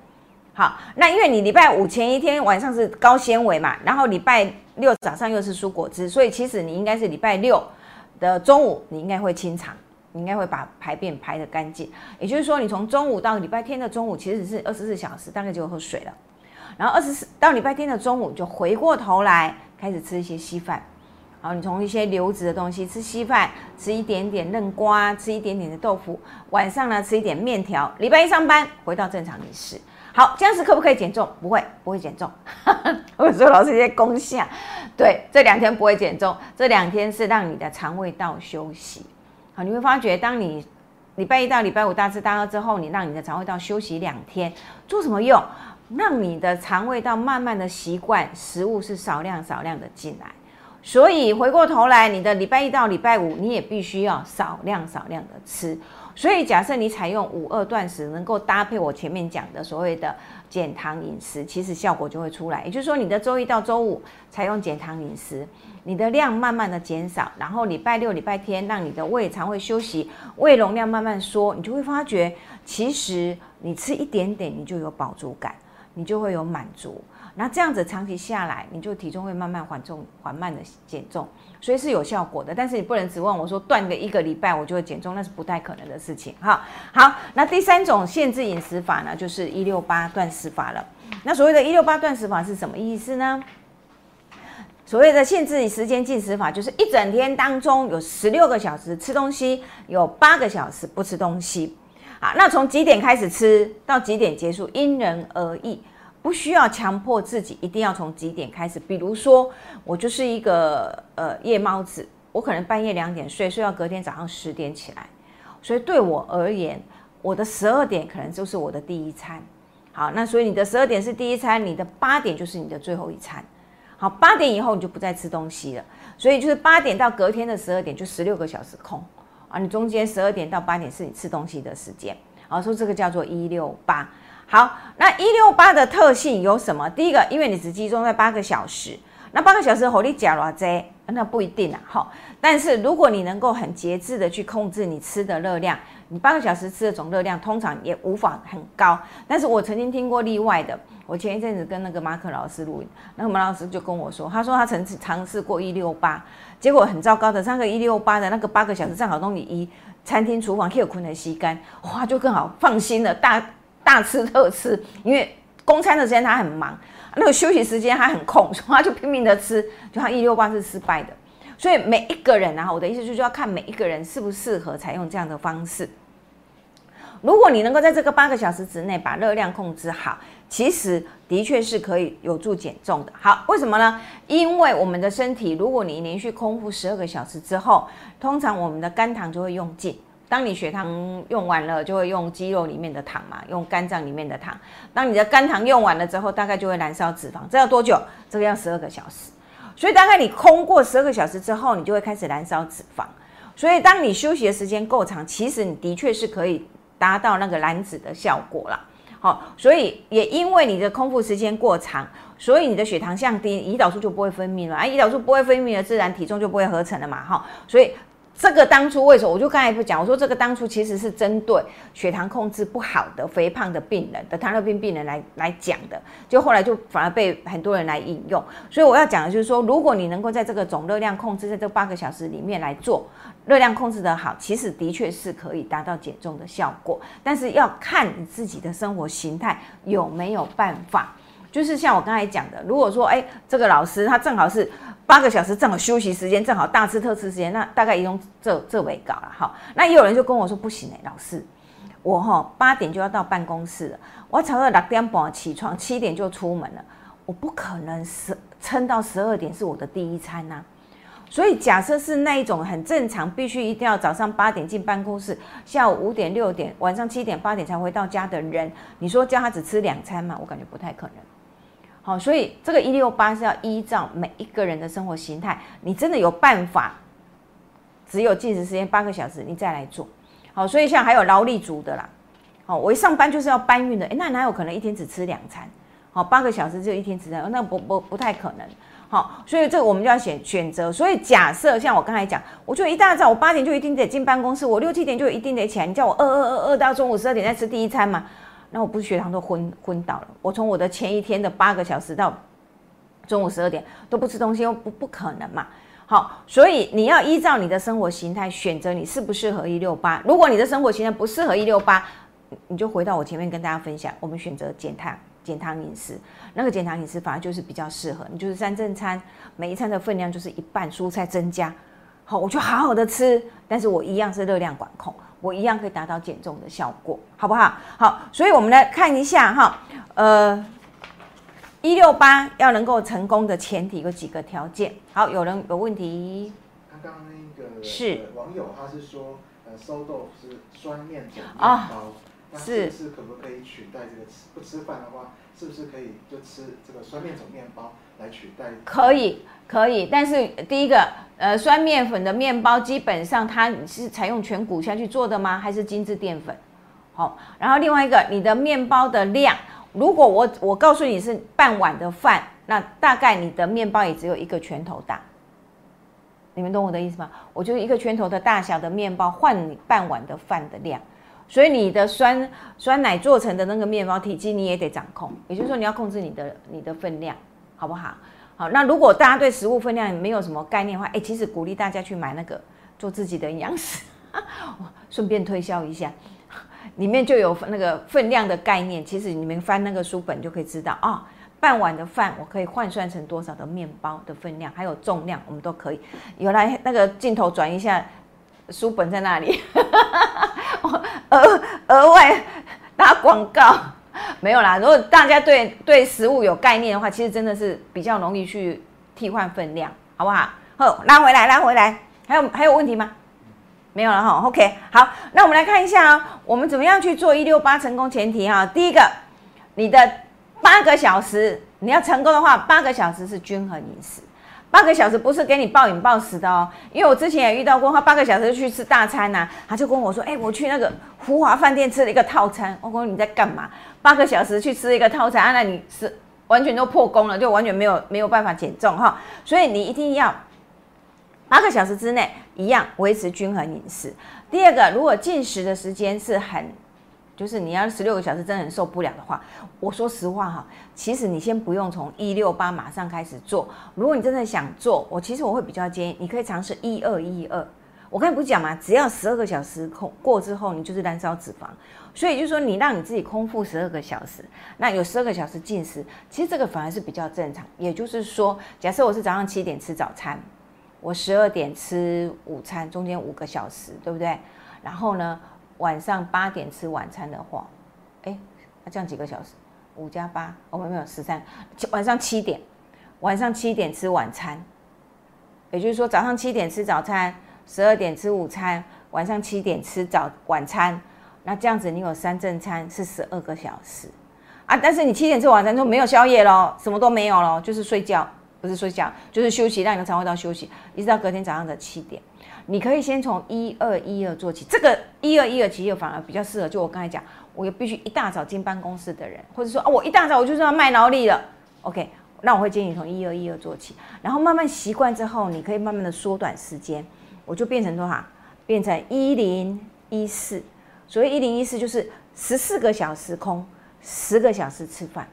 好，那因为你礼拜五前一天晚上是高纤维嘛，然后礼拜六早上又是蔬果汁，所以其实你应该是礼拜六的中午，你应该会清肠，你应该会把排便排得干净。也就是说，你从中午到礼拜天的中午，其实是二十四小时，大概就喝水了。然后二十四到礼拜天的中午，就回过头来开始吃一些稀饭。好，你从一些流质的东西吃稀饭，吃一点点嫩瓜，吃一点点的豆腐。晚上呢，吃一点面条。礼拜一上班，回到正常饮食。好，这样子可不可以减重？不会，不会减重。我说老师一些功效，对，这两天不会减重，这两天是让你的肠胃道休息。好，你会发觉，当你礼拜一到礼拜五大吃大喝之后，你让你的肠胃道休息两天，做什么用？让你的肠胃道慢慢的习惯食物是少量少量的进来。所以回过头来，你的礼拜一到礼拜五，你也必须要少量少量的吃。所以，假设你采用五二断食，能够搭配我前面讲的所谓的减糖饮食，其实效果就会出来。也就是说，你的周一到周五采用减糖饮食，你的量慢慢的减少，然后礼拜六、礼拜天让你的胃肠胃休息，胃容量慢慢缩，你就会发觉，其实你吃一点点，你就有饱足感。你就会有满足。那这样子长期下来，你就体重会慢慢缓重、缓慢的减重，所以是有效果的。但是你不能指望我说断个一个礼拜我就会减重，那是不太可能的事情。哈，好，那第三种限制饮食法呢，就是一六八断食法了。那所谓的一六八断食法是什么意思呢？所谓的限制时间进食法，就是一整天当中有十六个小时吃东西，有八个小时不吃东西。好，那从几点开始吃到几点结束，因人而异。不需要强迫自己一定要从几点开始，比如说我就是一个呃夜猫子，我可能半夜两点睡，睡到隔天早上十点起来，所以对我而言，我的十二点可能就是我的第一餐。好，那所以你的十二点是第一餐，你的八点就是你的最后一餐。好，八点以后你就不再吃东西了，所以就是八点到隔天的十二点就十六个小时空啊，你中间十二点到八点是你吃东西的时间。好，说这个叫做一六八。好，那一六八的特性有什么？第一个，因为你只集中在八个小时，那八个小时火力加了这，那不一定啊。哈，但是如果你能够很节制的去控制你吃的热量，你八个小时吃的总热量通常也无法很高。但是我曾经听过例外的，我前一阵子跟那个马可老师录音，那个马老师就跟我说，他说他曾经尝试过一六八，结果很糟糕的，上个一六八的那个八个小时正好东西一餐厅厨房可以困的吸干，哇，就更好放心了，大。大吃特吃，因为公餐的时间他很忙，那个休息时间他很空，所以他就拼命的吃，就他一六八是失败的。所以每一个人啊，我的意思就是要看每一个人适不适合采用这样的方式。如果你能够在这个八个小时之内把热量控制好，其实的确是可以有助减重的。好，为什么呢？因为我们的身体，如果你连续空腹十二个小时之后，通常我们的肝糖就会用尽。当你血糖用完了，就会用肌肉里面的糖嘛，用肝脏里面的糖。当你的肝糖用完了之后，大概就会燃烧脂肪。这要多久？这个要十二个小时。所以大概你空过十二个小时之后，你就会开始燃烧脂肪。所以当你休息的时间够长，其实你的确是可以达到那个燃脂的效果了。好，所以也因为你的空腹时间过长，所以你的血糖降低，胰岛素就不会分泌了。啊，胰岛素不会分泌了，自然体重就不会合成了嘛。哈，所以。这个当初为什么？我就刚才不讲，我说这个当初其实是针对血糖控制不好的肥胖的病人的糖尿病病人来来讲的，就后来就反而被很多人来引用。所以我要讲的就是说，如果你能够在这个总热量控制在这八个小时里面来做，热量控制的好，其实的确是可以达到减重的效果。但是要看你自己的生活形态有没有办法。就是像我刚才讲的，如果说哎，这个老师他正好是。八个小时正好休息时间，正好大吃特吃时间，那大概用这这为搞了哈。那也有人就跟我说不行哎，老师，我哈八点就要到办公室了，我早上六点半起床，七点就出门了，我不可能十撑到十二点是我的第一餐呐。所以假设是那一种很正常，必须一定要早上八点进办公室，下午五点六点，晚上七点八点才回到家的人，你说叫他只吃两餐吗？我感觉不太可能。好，所以这个一六八是要依照每一个人的生活形态，你真的有办法，只有进食时间八个小时，你再来做。好，所以像还有劳力族的啦，好，我一上班就是要搬运的，诶，那哪有可能一天只吃两餐？好，八个小时就一天吃餐，那不不不太可能。好，所以这个我们就要选选择。所以假设像我刚才讲，我就一大早我八点就一定得进办公室，我六七点就一定得起来，你叫我饿饿饿饿到中午十二点再吃第一餐嘛？那我不是血糖都昏昏倒了？我从我的前一天的八个小时到中午十二点都不吃东西，又不不可能嘛？好，所以你要依照你的生活形态选择你适不适合一六八。如果你的生活形态不适合一六八，你就回到我前面跟大家分享，我们选择减糖减糖饮食。那个减糖饮食反而就是比较适合你，就是三正餐，每一餐的分量就是一半蔬菜增加。好，我就好好的吃，但是我一样是热量管控。我一样可以达到减重的效果，好不好？好，所以我们来看一下哈，呃，一六八要能够成功的前提有几个条件。好，有人有问题？刚刚那个是网友，他是说，呃，收豆是酸面种面包，那是是可不可以取代这个吃不吃饭的话，是不是可以就吃这个酸面种面包来取代？可以。可以，但是第一个，呃，酸面粉的面包基本上它是采用全谷下去做的吗？还是精致淀粉？好，然后另外一个，你的面包的量，如果我我告诉你是半碗的饭，那大概你的面包也只有一个拳头大。你们懂我的意思吗？我就是一个拳头的大小的面包换你半碗的饭的量，所以你的酸酸奶做成的那个面包体积你也得掌控，也就是说你要控制你的你的分量，好不好？好，那如果大家对食物分量没有什么概念的话，哎，其实鼓励大家去买那个做自己的营养师，顺便推销一下，里面就有那个分量的概念。其实你们翻那个书本就可以知道啊，半碗的饭我可以换算成多少的面包的分量，还有重量，我们都可以。有来那个镜头转一下，书本在那里，额额外打广告。没有啦，如果大家对对食物有概念的话，其实真的是比较容易去替换分量，好不好？好，拉回来，拉回来，还有还有问题吗？没有了哈，OK，好，那我们来看一下啊，我们怎么样去做一六八成功前提哈？第一个，你的八个小时你要成功的话，八个小时是均衡饮食。八个小时不是给你暴饮暴食的哦，因为我之前也遇到过，他八个小时去吃大餐呐，他就跟我说：“哎，我去那个福华饭店吃了一个套餐。”我说：“你在干嘛？八个小时去吃一个套餐，那你是完全都破功了，就完全没有没有办法减重哈。所以你一定要八个小时之内一样维持均衡饮食。第二个，如果进食的时间是很……就是你要十六个小时真的很受不了的话，我说实话哈，其实你先不用从一六八马上开始做。如果你真的想做，我其实我会比较建议你可以尝试一二一二。我刚才不是讲嘛，只要十二个小时空过之后，你就是燃烧脂肪。所以就是说你让你自己空腹十二个小时，那有十二个小时进食，其实这个反而是比较正常。也就是说，假设我是早上七点吃早餐，我十二点吃午餐，中间五个小时，对不对？然后呢？晚上八点吃晚餐的话，哎，那这样几个小时？五加八，我们没有十三。晚上七点，晚上七点吃晚餐，也就是说早上七点吃早餐，十二点吃午餐，晚上七点吃早晚餐。那这样子你有三正餐是十二个小时啊。但是你七点吃晚餐就没有宵夜喽，什么都没有喽，就是睡觉，不是睡觉，就是休息，让你的肠胃道休息，一直到隔天早上的七点。你可以先从一二一二做起，这个一二一二其实反而比较适合。就我刚才讲，我必须一大早进办公室的人，或者说啊，我一大早我就是要卖劳力了。OK，那我会建议你从一二一二做起，然后慢慢习惯之后，你可以慢慢的缩短时间，我就变成多少？变成一零一四。所谓一零一四，就是十四个小时空，十个小时吃饭。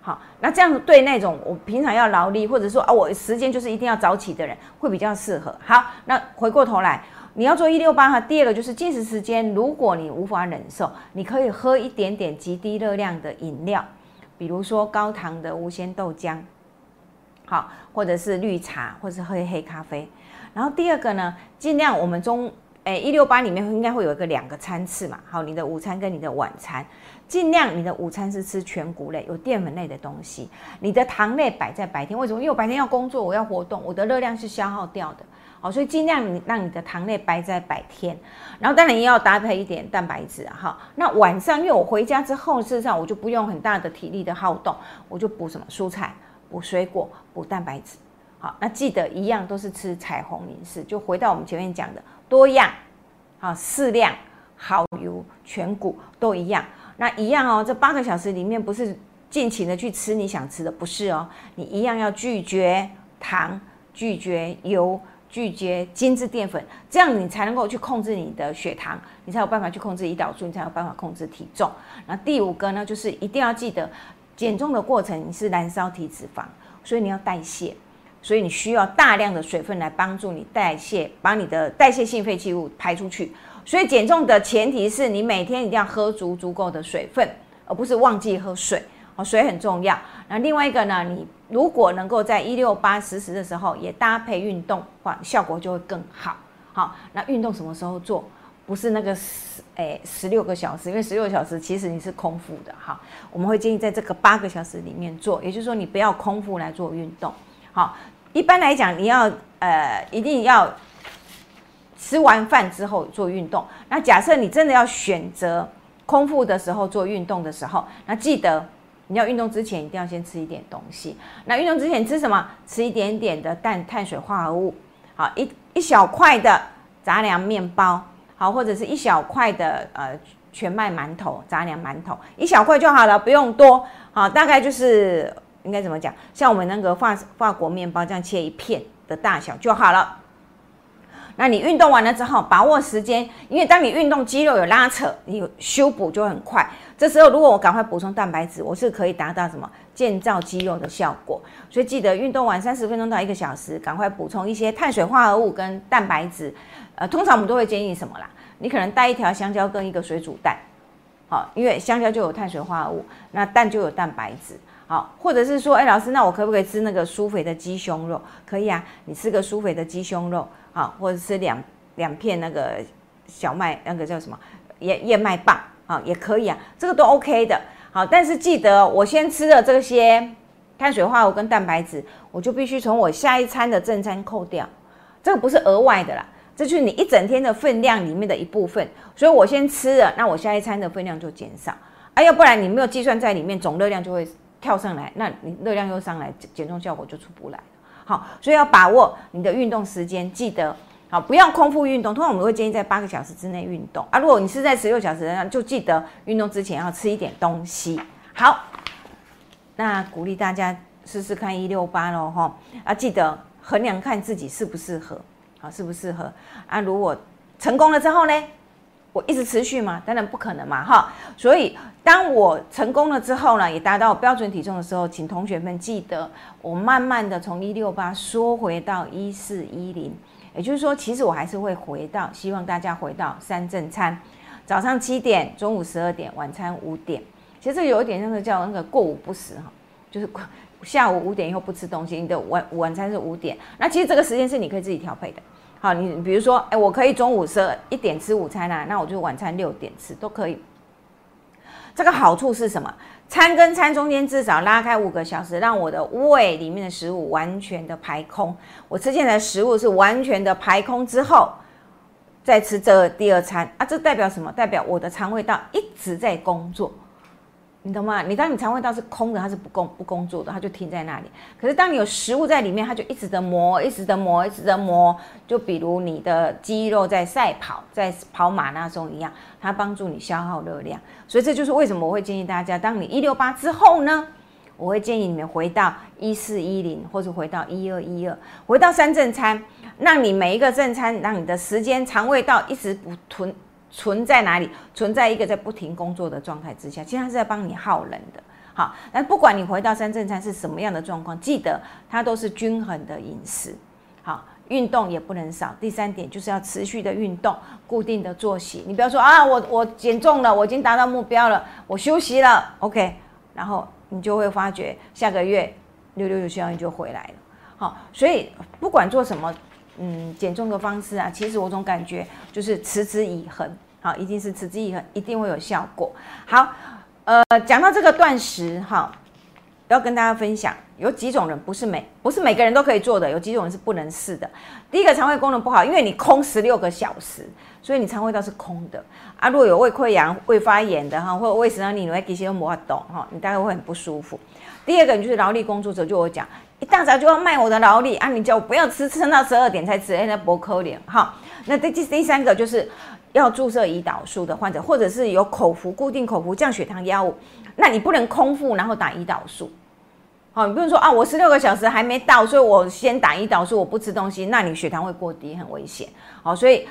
好，那这样子对那种我平常要劳力，或者说啊，我时间就是一定要早起的人，会比较适合。好，那回过头来，你要做一六八哈。第二个就是进食时间，如果你无法忍受，你可以喝一点点极低热量的饮料，比如说高糖的无鲜豆浆，好，或者是绿茶，或者是喝黑咖啡。然后第二个呢，尽量我们中。诶，一六八里面应该会有一个两个餐次嘛，好，你的午餐跟你的晚餐，尽量你的午餐是吃全谷类、有淀粉类的东西，你的糖类摆在白天，为什么？因为我白天要工作，我要活动，我的热量是消耗掉的，好，所以尽量你让你的糖类摆在白天，然后当然也要搭配一点蛋白质，哈，那晚上因为我回家之后，事实上我就不用很大的体力的耗动，我就补什么？蔬菜、补水果、补蛋白质，好，那记得一样都是吃彩虹饮食，就回到我们前面讲的。多样，啊适量，好油全谷都一样。那一样哦，这八个小时里面不是尽情的去吃你想吃的，不是哦。你一样要拒绝糖，拒绝油，拒绝精致淀粉，这样你才能够去控制你的血糖，你才有办法去控制胰岛素，你才有办法控制体重。那第五个呢，就是一定要记得减重的过程你是燃烧体脂肪，所以你要代谢。所以你需要大量的水分来帮助你代谢，把你的代谢性废弃物排出去。所以减重的前提是你每天一定要喝足足够的水分，而不是忘记喝水。哦，水很重要。那另外一个呢，你如果能够在一六八实时的时候也搭配运动，话效果就会更好。好，那运动什么时候做？不是那个十诶十六个小时，因为十六个小时其实你是空腹的。哈，我们会建议在这个八个小时里面做，也就是说你不要空腹来做运动。好。一般来讲，你要呃一定要吃完饭之后做运动。那假设你真的要选择空腹的时候做运动的时候，那记得你要运动之前一定要先吃一点东西。那运动之前吃什么？吃一点点的碳碳水化合物，好一一小块的杂粮面包，好或者是一小块的呃全麦馒头杂粮馒头，一小块就好了，不用多。好，大概就是。应该怎么讲？像我们那个法法国面包这样切一片的大小就好了。那你运动完了之后，把握时间，因为当你运动肌肉有拉扯，你有修补就很快。这时候如果我赶快补充蛋白质，我是可以达到什么建造肌肉的效果。所以记得运动完三十分钟到一个小时，赶快补充一些碳水化合物跟蛋白质。呃，通常我们都会建议什么啦？你可能带一条香蕉跟一个水煮蛋，好，因为香蕉就有碳水化合物，那蛋就有蛋白质。好，或者是说，哎，老师，那我可不可以吃那个酥肥的鸡胸肉？可以啊，你吃个酥肥的鸡胸肉，好，或者吃两两片那个小麦，那个叫什么燕燕麦棒，好，也可以啊，这个都 OK 的。好，但是记得我先吃了这些碳水化合物跟蛋白质，我就必须从我下一餐的正餐扣掉，这个不是额外的啦，这就是你一整天的分量里面的一部分。所以我先吃了，那我下一餐的分量就减少，啊，要不然你没有计算在里面，总热量就会。跳上来，那你热量又上来，减重效果就出不来。好，所以要把握你的运动时间，记得好，不要空腹运动。通常我们会建议在八个小时之内运动啊。如果你是在十六小时就记得运动之前要吃一点东西。好，那鼓励大家试试看一六八喽哈啊，记得衡量看自己适不适合，好适不适合啊？如果成功了之后呢？我一直持续吗？当然不可能嘛，哈！所以当我成功了之后呢，也达到标准体重的时候，请同学们记得，我慢慢的从一六八缩回到一四一零，也就是说，其实我还是会回到，希望大家回到三正餐，早上七点，中午十二点，晚餐五点。其实有一点那个叫那个过午不食哈，就是下午五点以后不吃东西，你的晚晚餐是五点。那其实这个时间是你可以自己调配的。好，你比如说，哎，我可以中午十一点吃午餐啊，那我就晚餐六点吃都可以。这个好处是什么？餐跟餐中间至少拉开五个小时，让我的胃里面的食物完全的排空。我吃进来食物是完全的排空之后，再吃这第二餐啊，这代表什么？代表我的肠胃道一直在工作。你懂吗？你当你肠胃道是空的，它是不工不工作的，它就停在那里。可是当你有食物在里面，它就一直的磨，一直的磨，一直的磨。就比如你的肌肉在赛跑，在跑马拉松一样，它帮助你消耗热量。所以这就是为什么我会建议大家，当你一六八之后呢，我会建议你们回到一四一零，或者回到一二一二，回到三正餐，让你每一个正餐，让你的时间肠胃道一直不囤。存在哪里？存在一个在不停工作的状态之下，其实它是在帮你耗能的。好，那不管你回到三正餐是什么样的状况，记得它都是均衡的饮食。好，运动也不能少。第三点就是要持续的运动，固定的作息。你不要说啊，我我减重了，我已经达到目标了，我休息了，OK，然后你就会发觉下个月六六六效应就回来了。好，所以不管做什么。嗯，减重的方式啊，其实我总感觉就是持之以恒，好，一定是持之以恒，一定会有效果。好，呃，讲到这个断食，哈，要跟大家分享，有几种人不是每不是每个人都可以做的，有几种人是不能试的。第一个，肠胃功能不好，因为你空十六个小时，所以你肠胃道是空的啊。如果有胃溃疡、胃发炎的哈，或者胃食道逆流，其实都无法动哈，你大概会很不舒服。第二个，你就是劳力工作者，就我讲。一大早就要卖我的劳力啊！你叫我不要吃，撑到十二点才吃，哎，那不可怜哈。那第第第三个就是要注射胰岛素的患者，或者是有口服固定口服降血糖药物，那你不能空腹然后打胰岛素。好，你不能说啊，我十六个小时还没到，所以我先打胰岛素，我不吃东西，那你血糖会过低，很危险。好，所以。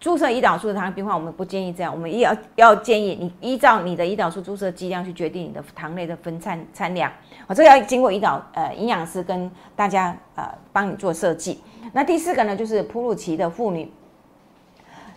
注射胰岛素的糖尿病患，我们不建议这样。我们也要要建议你依照你的胰岛素注射剂量去决定你的糖类的分餐餐量。哦，这个要经过胰岛呃营养师跟大家呃帮你做设计。那第四个呢，就是哺乳期的妇女。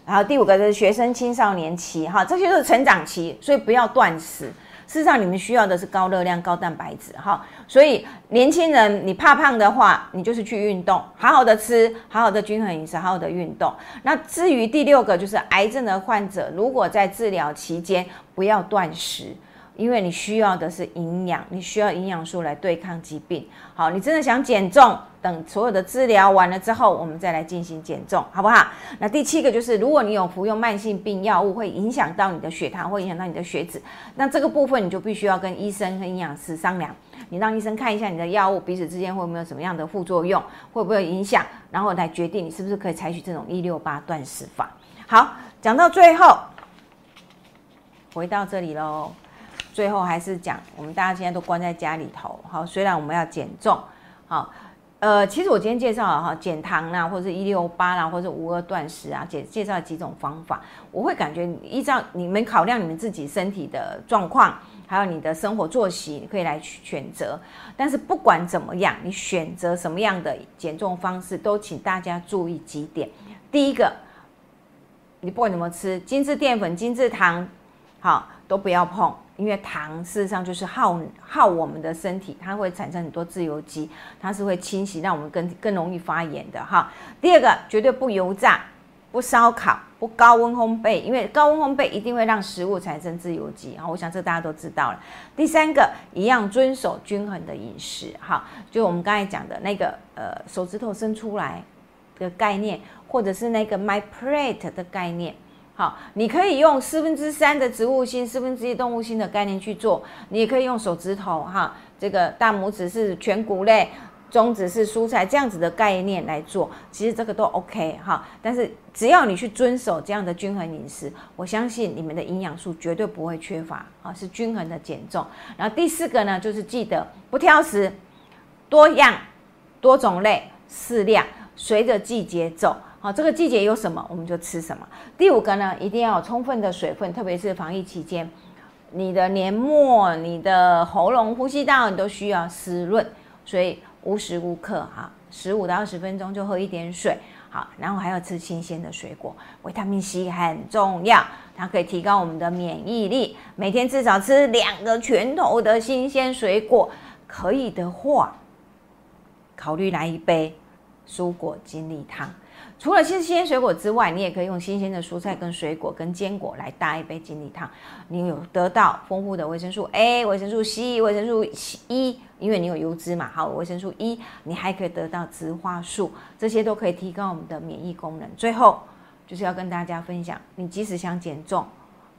然后第五个是学生青少年期，哈，这些都是成长期，所以不要断食。事实上，你们需要的是高热量、高蛋白质，哈。所以年轻人，你怕胖的话，你就是去运动，好好的吃，好好的均衡饮食，好好的运动。那至于第六个，就是癌症的患者，如果在治疗期间不要断食。因为你需要的是营养，你需要营养素来对抗疾病。好，你真的想减重，等所有的治疗完了之后，我们再来进行减重，好不好？那第七个就是，如果你有服用慢性病药物，会影响到你的血糖，会影响到你的血脂，那这个部分你就必须要跟医生和营养师商量，你让医生看一下你的药物彼此之间会没有什么样的副作用，会不会影响，然后来决定你是不是可以采取这种一六八断食法。好，讲到最后，回到这里喽。最后还是讲，我们大家现在都关在家里头，好，虽然我们要减重，好，呃，其实我今天介绍了哈，减糖啦，或者一六八啦，或者五二断食啊，介介绍几种方法，我会感觉依照你们考量你们自己身体的状况，还有你的生活作息，你可以来选择。但是不管怎么样，你选择什么样的减重方式，都请大家注意几点。第一个，你不管怎么吃，精致淀粉、精致糖，好都不要碰。因为糖事实上就是耗耗我们的身体，它会产生很多自由基，它是会侵袭，让我们更更容易发炎的哈。第二个，绝对不油炸、不烧烤、不高温烘焙，因为高温烘焙一定会让食物产生自由基啊。我想这大家都知道了。第三个，一样遵守均衡的饮食哈，就我们刚才讲的那个呃手指头伸出来的概念，或者是那个 my plate 的概念。好，你可以用四分之三的植物性、四分之一动物性的概念去做，你也可以用手指头哈，这个大拇指是全谷类，中指是蔬菜这样子的概念来做，其实这个都 OK 哈。但是只要你去遵守这样的均衡饮食，我相信你们的营养素绝对不会缺乏啊，是均衡的减重。然后第四个呢，就是记得不挑食，多样、多种类、适量，随着季节走。好，这个季节有什么我们就吃什么。第五个呢，一定要有充分的水分，特别是防疫期间，你的黏膜、你的喉咙、呼吸道你都需要湿润，所以无时无刻哈，十五到二十分钟就喝一点水。好，然后还要吃新鲜的水果，维他命 C 很重要，它可以提高我们的免疫力。每天至少吃两个拳头的新鲜水果，可以的话，考虑来一杯蔬果精力汤。除了新鲜水果之外，你也可以用新鲜的蔬菜跟水果跟坚果来搭一杯精力汤。你有得到丰富的维生素 A、维生素 C、维生素 E，因为你有油脂嘛，好，维生素 E，你还可以得到植化素，这些都可以提高我们的免疫功能。最后就是要跟大家分享，你即使想减重，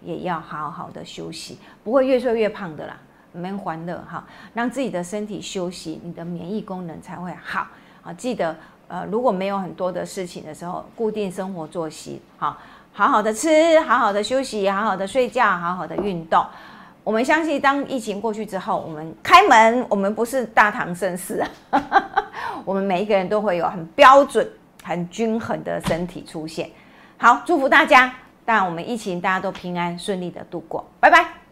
也要好好的休息，不会越瘦越胖的啦，蛮欢乐哈，让自己的身体休息，你的免疫功能才会好。啊，记得。呃，如果没有很多的事情的时候，固定生活作息，好，好好的吃，好好的休息，好好的睡觉，好好的运动。我们相信，当疫情过去之后，我们开门，我们不是大唐盛世，我们每一个人都会有很标准、很均衡的身体出现。好，祝福大家，但我们疫情大家都平安顺利的度过，拜拜。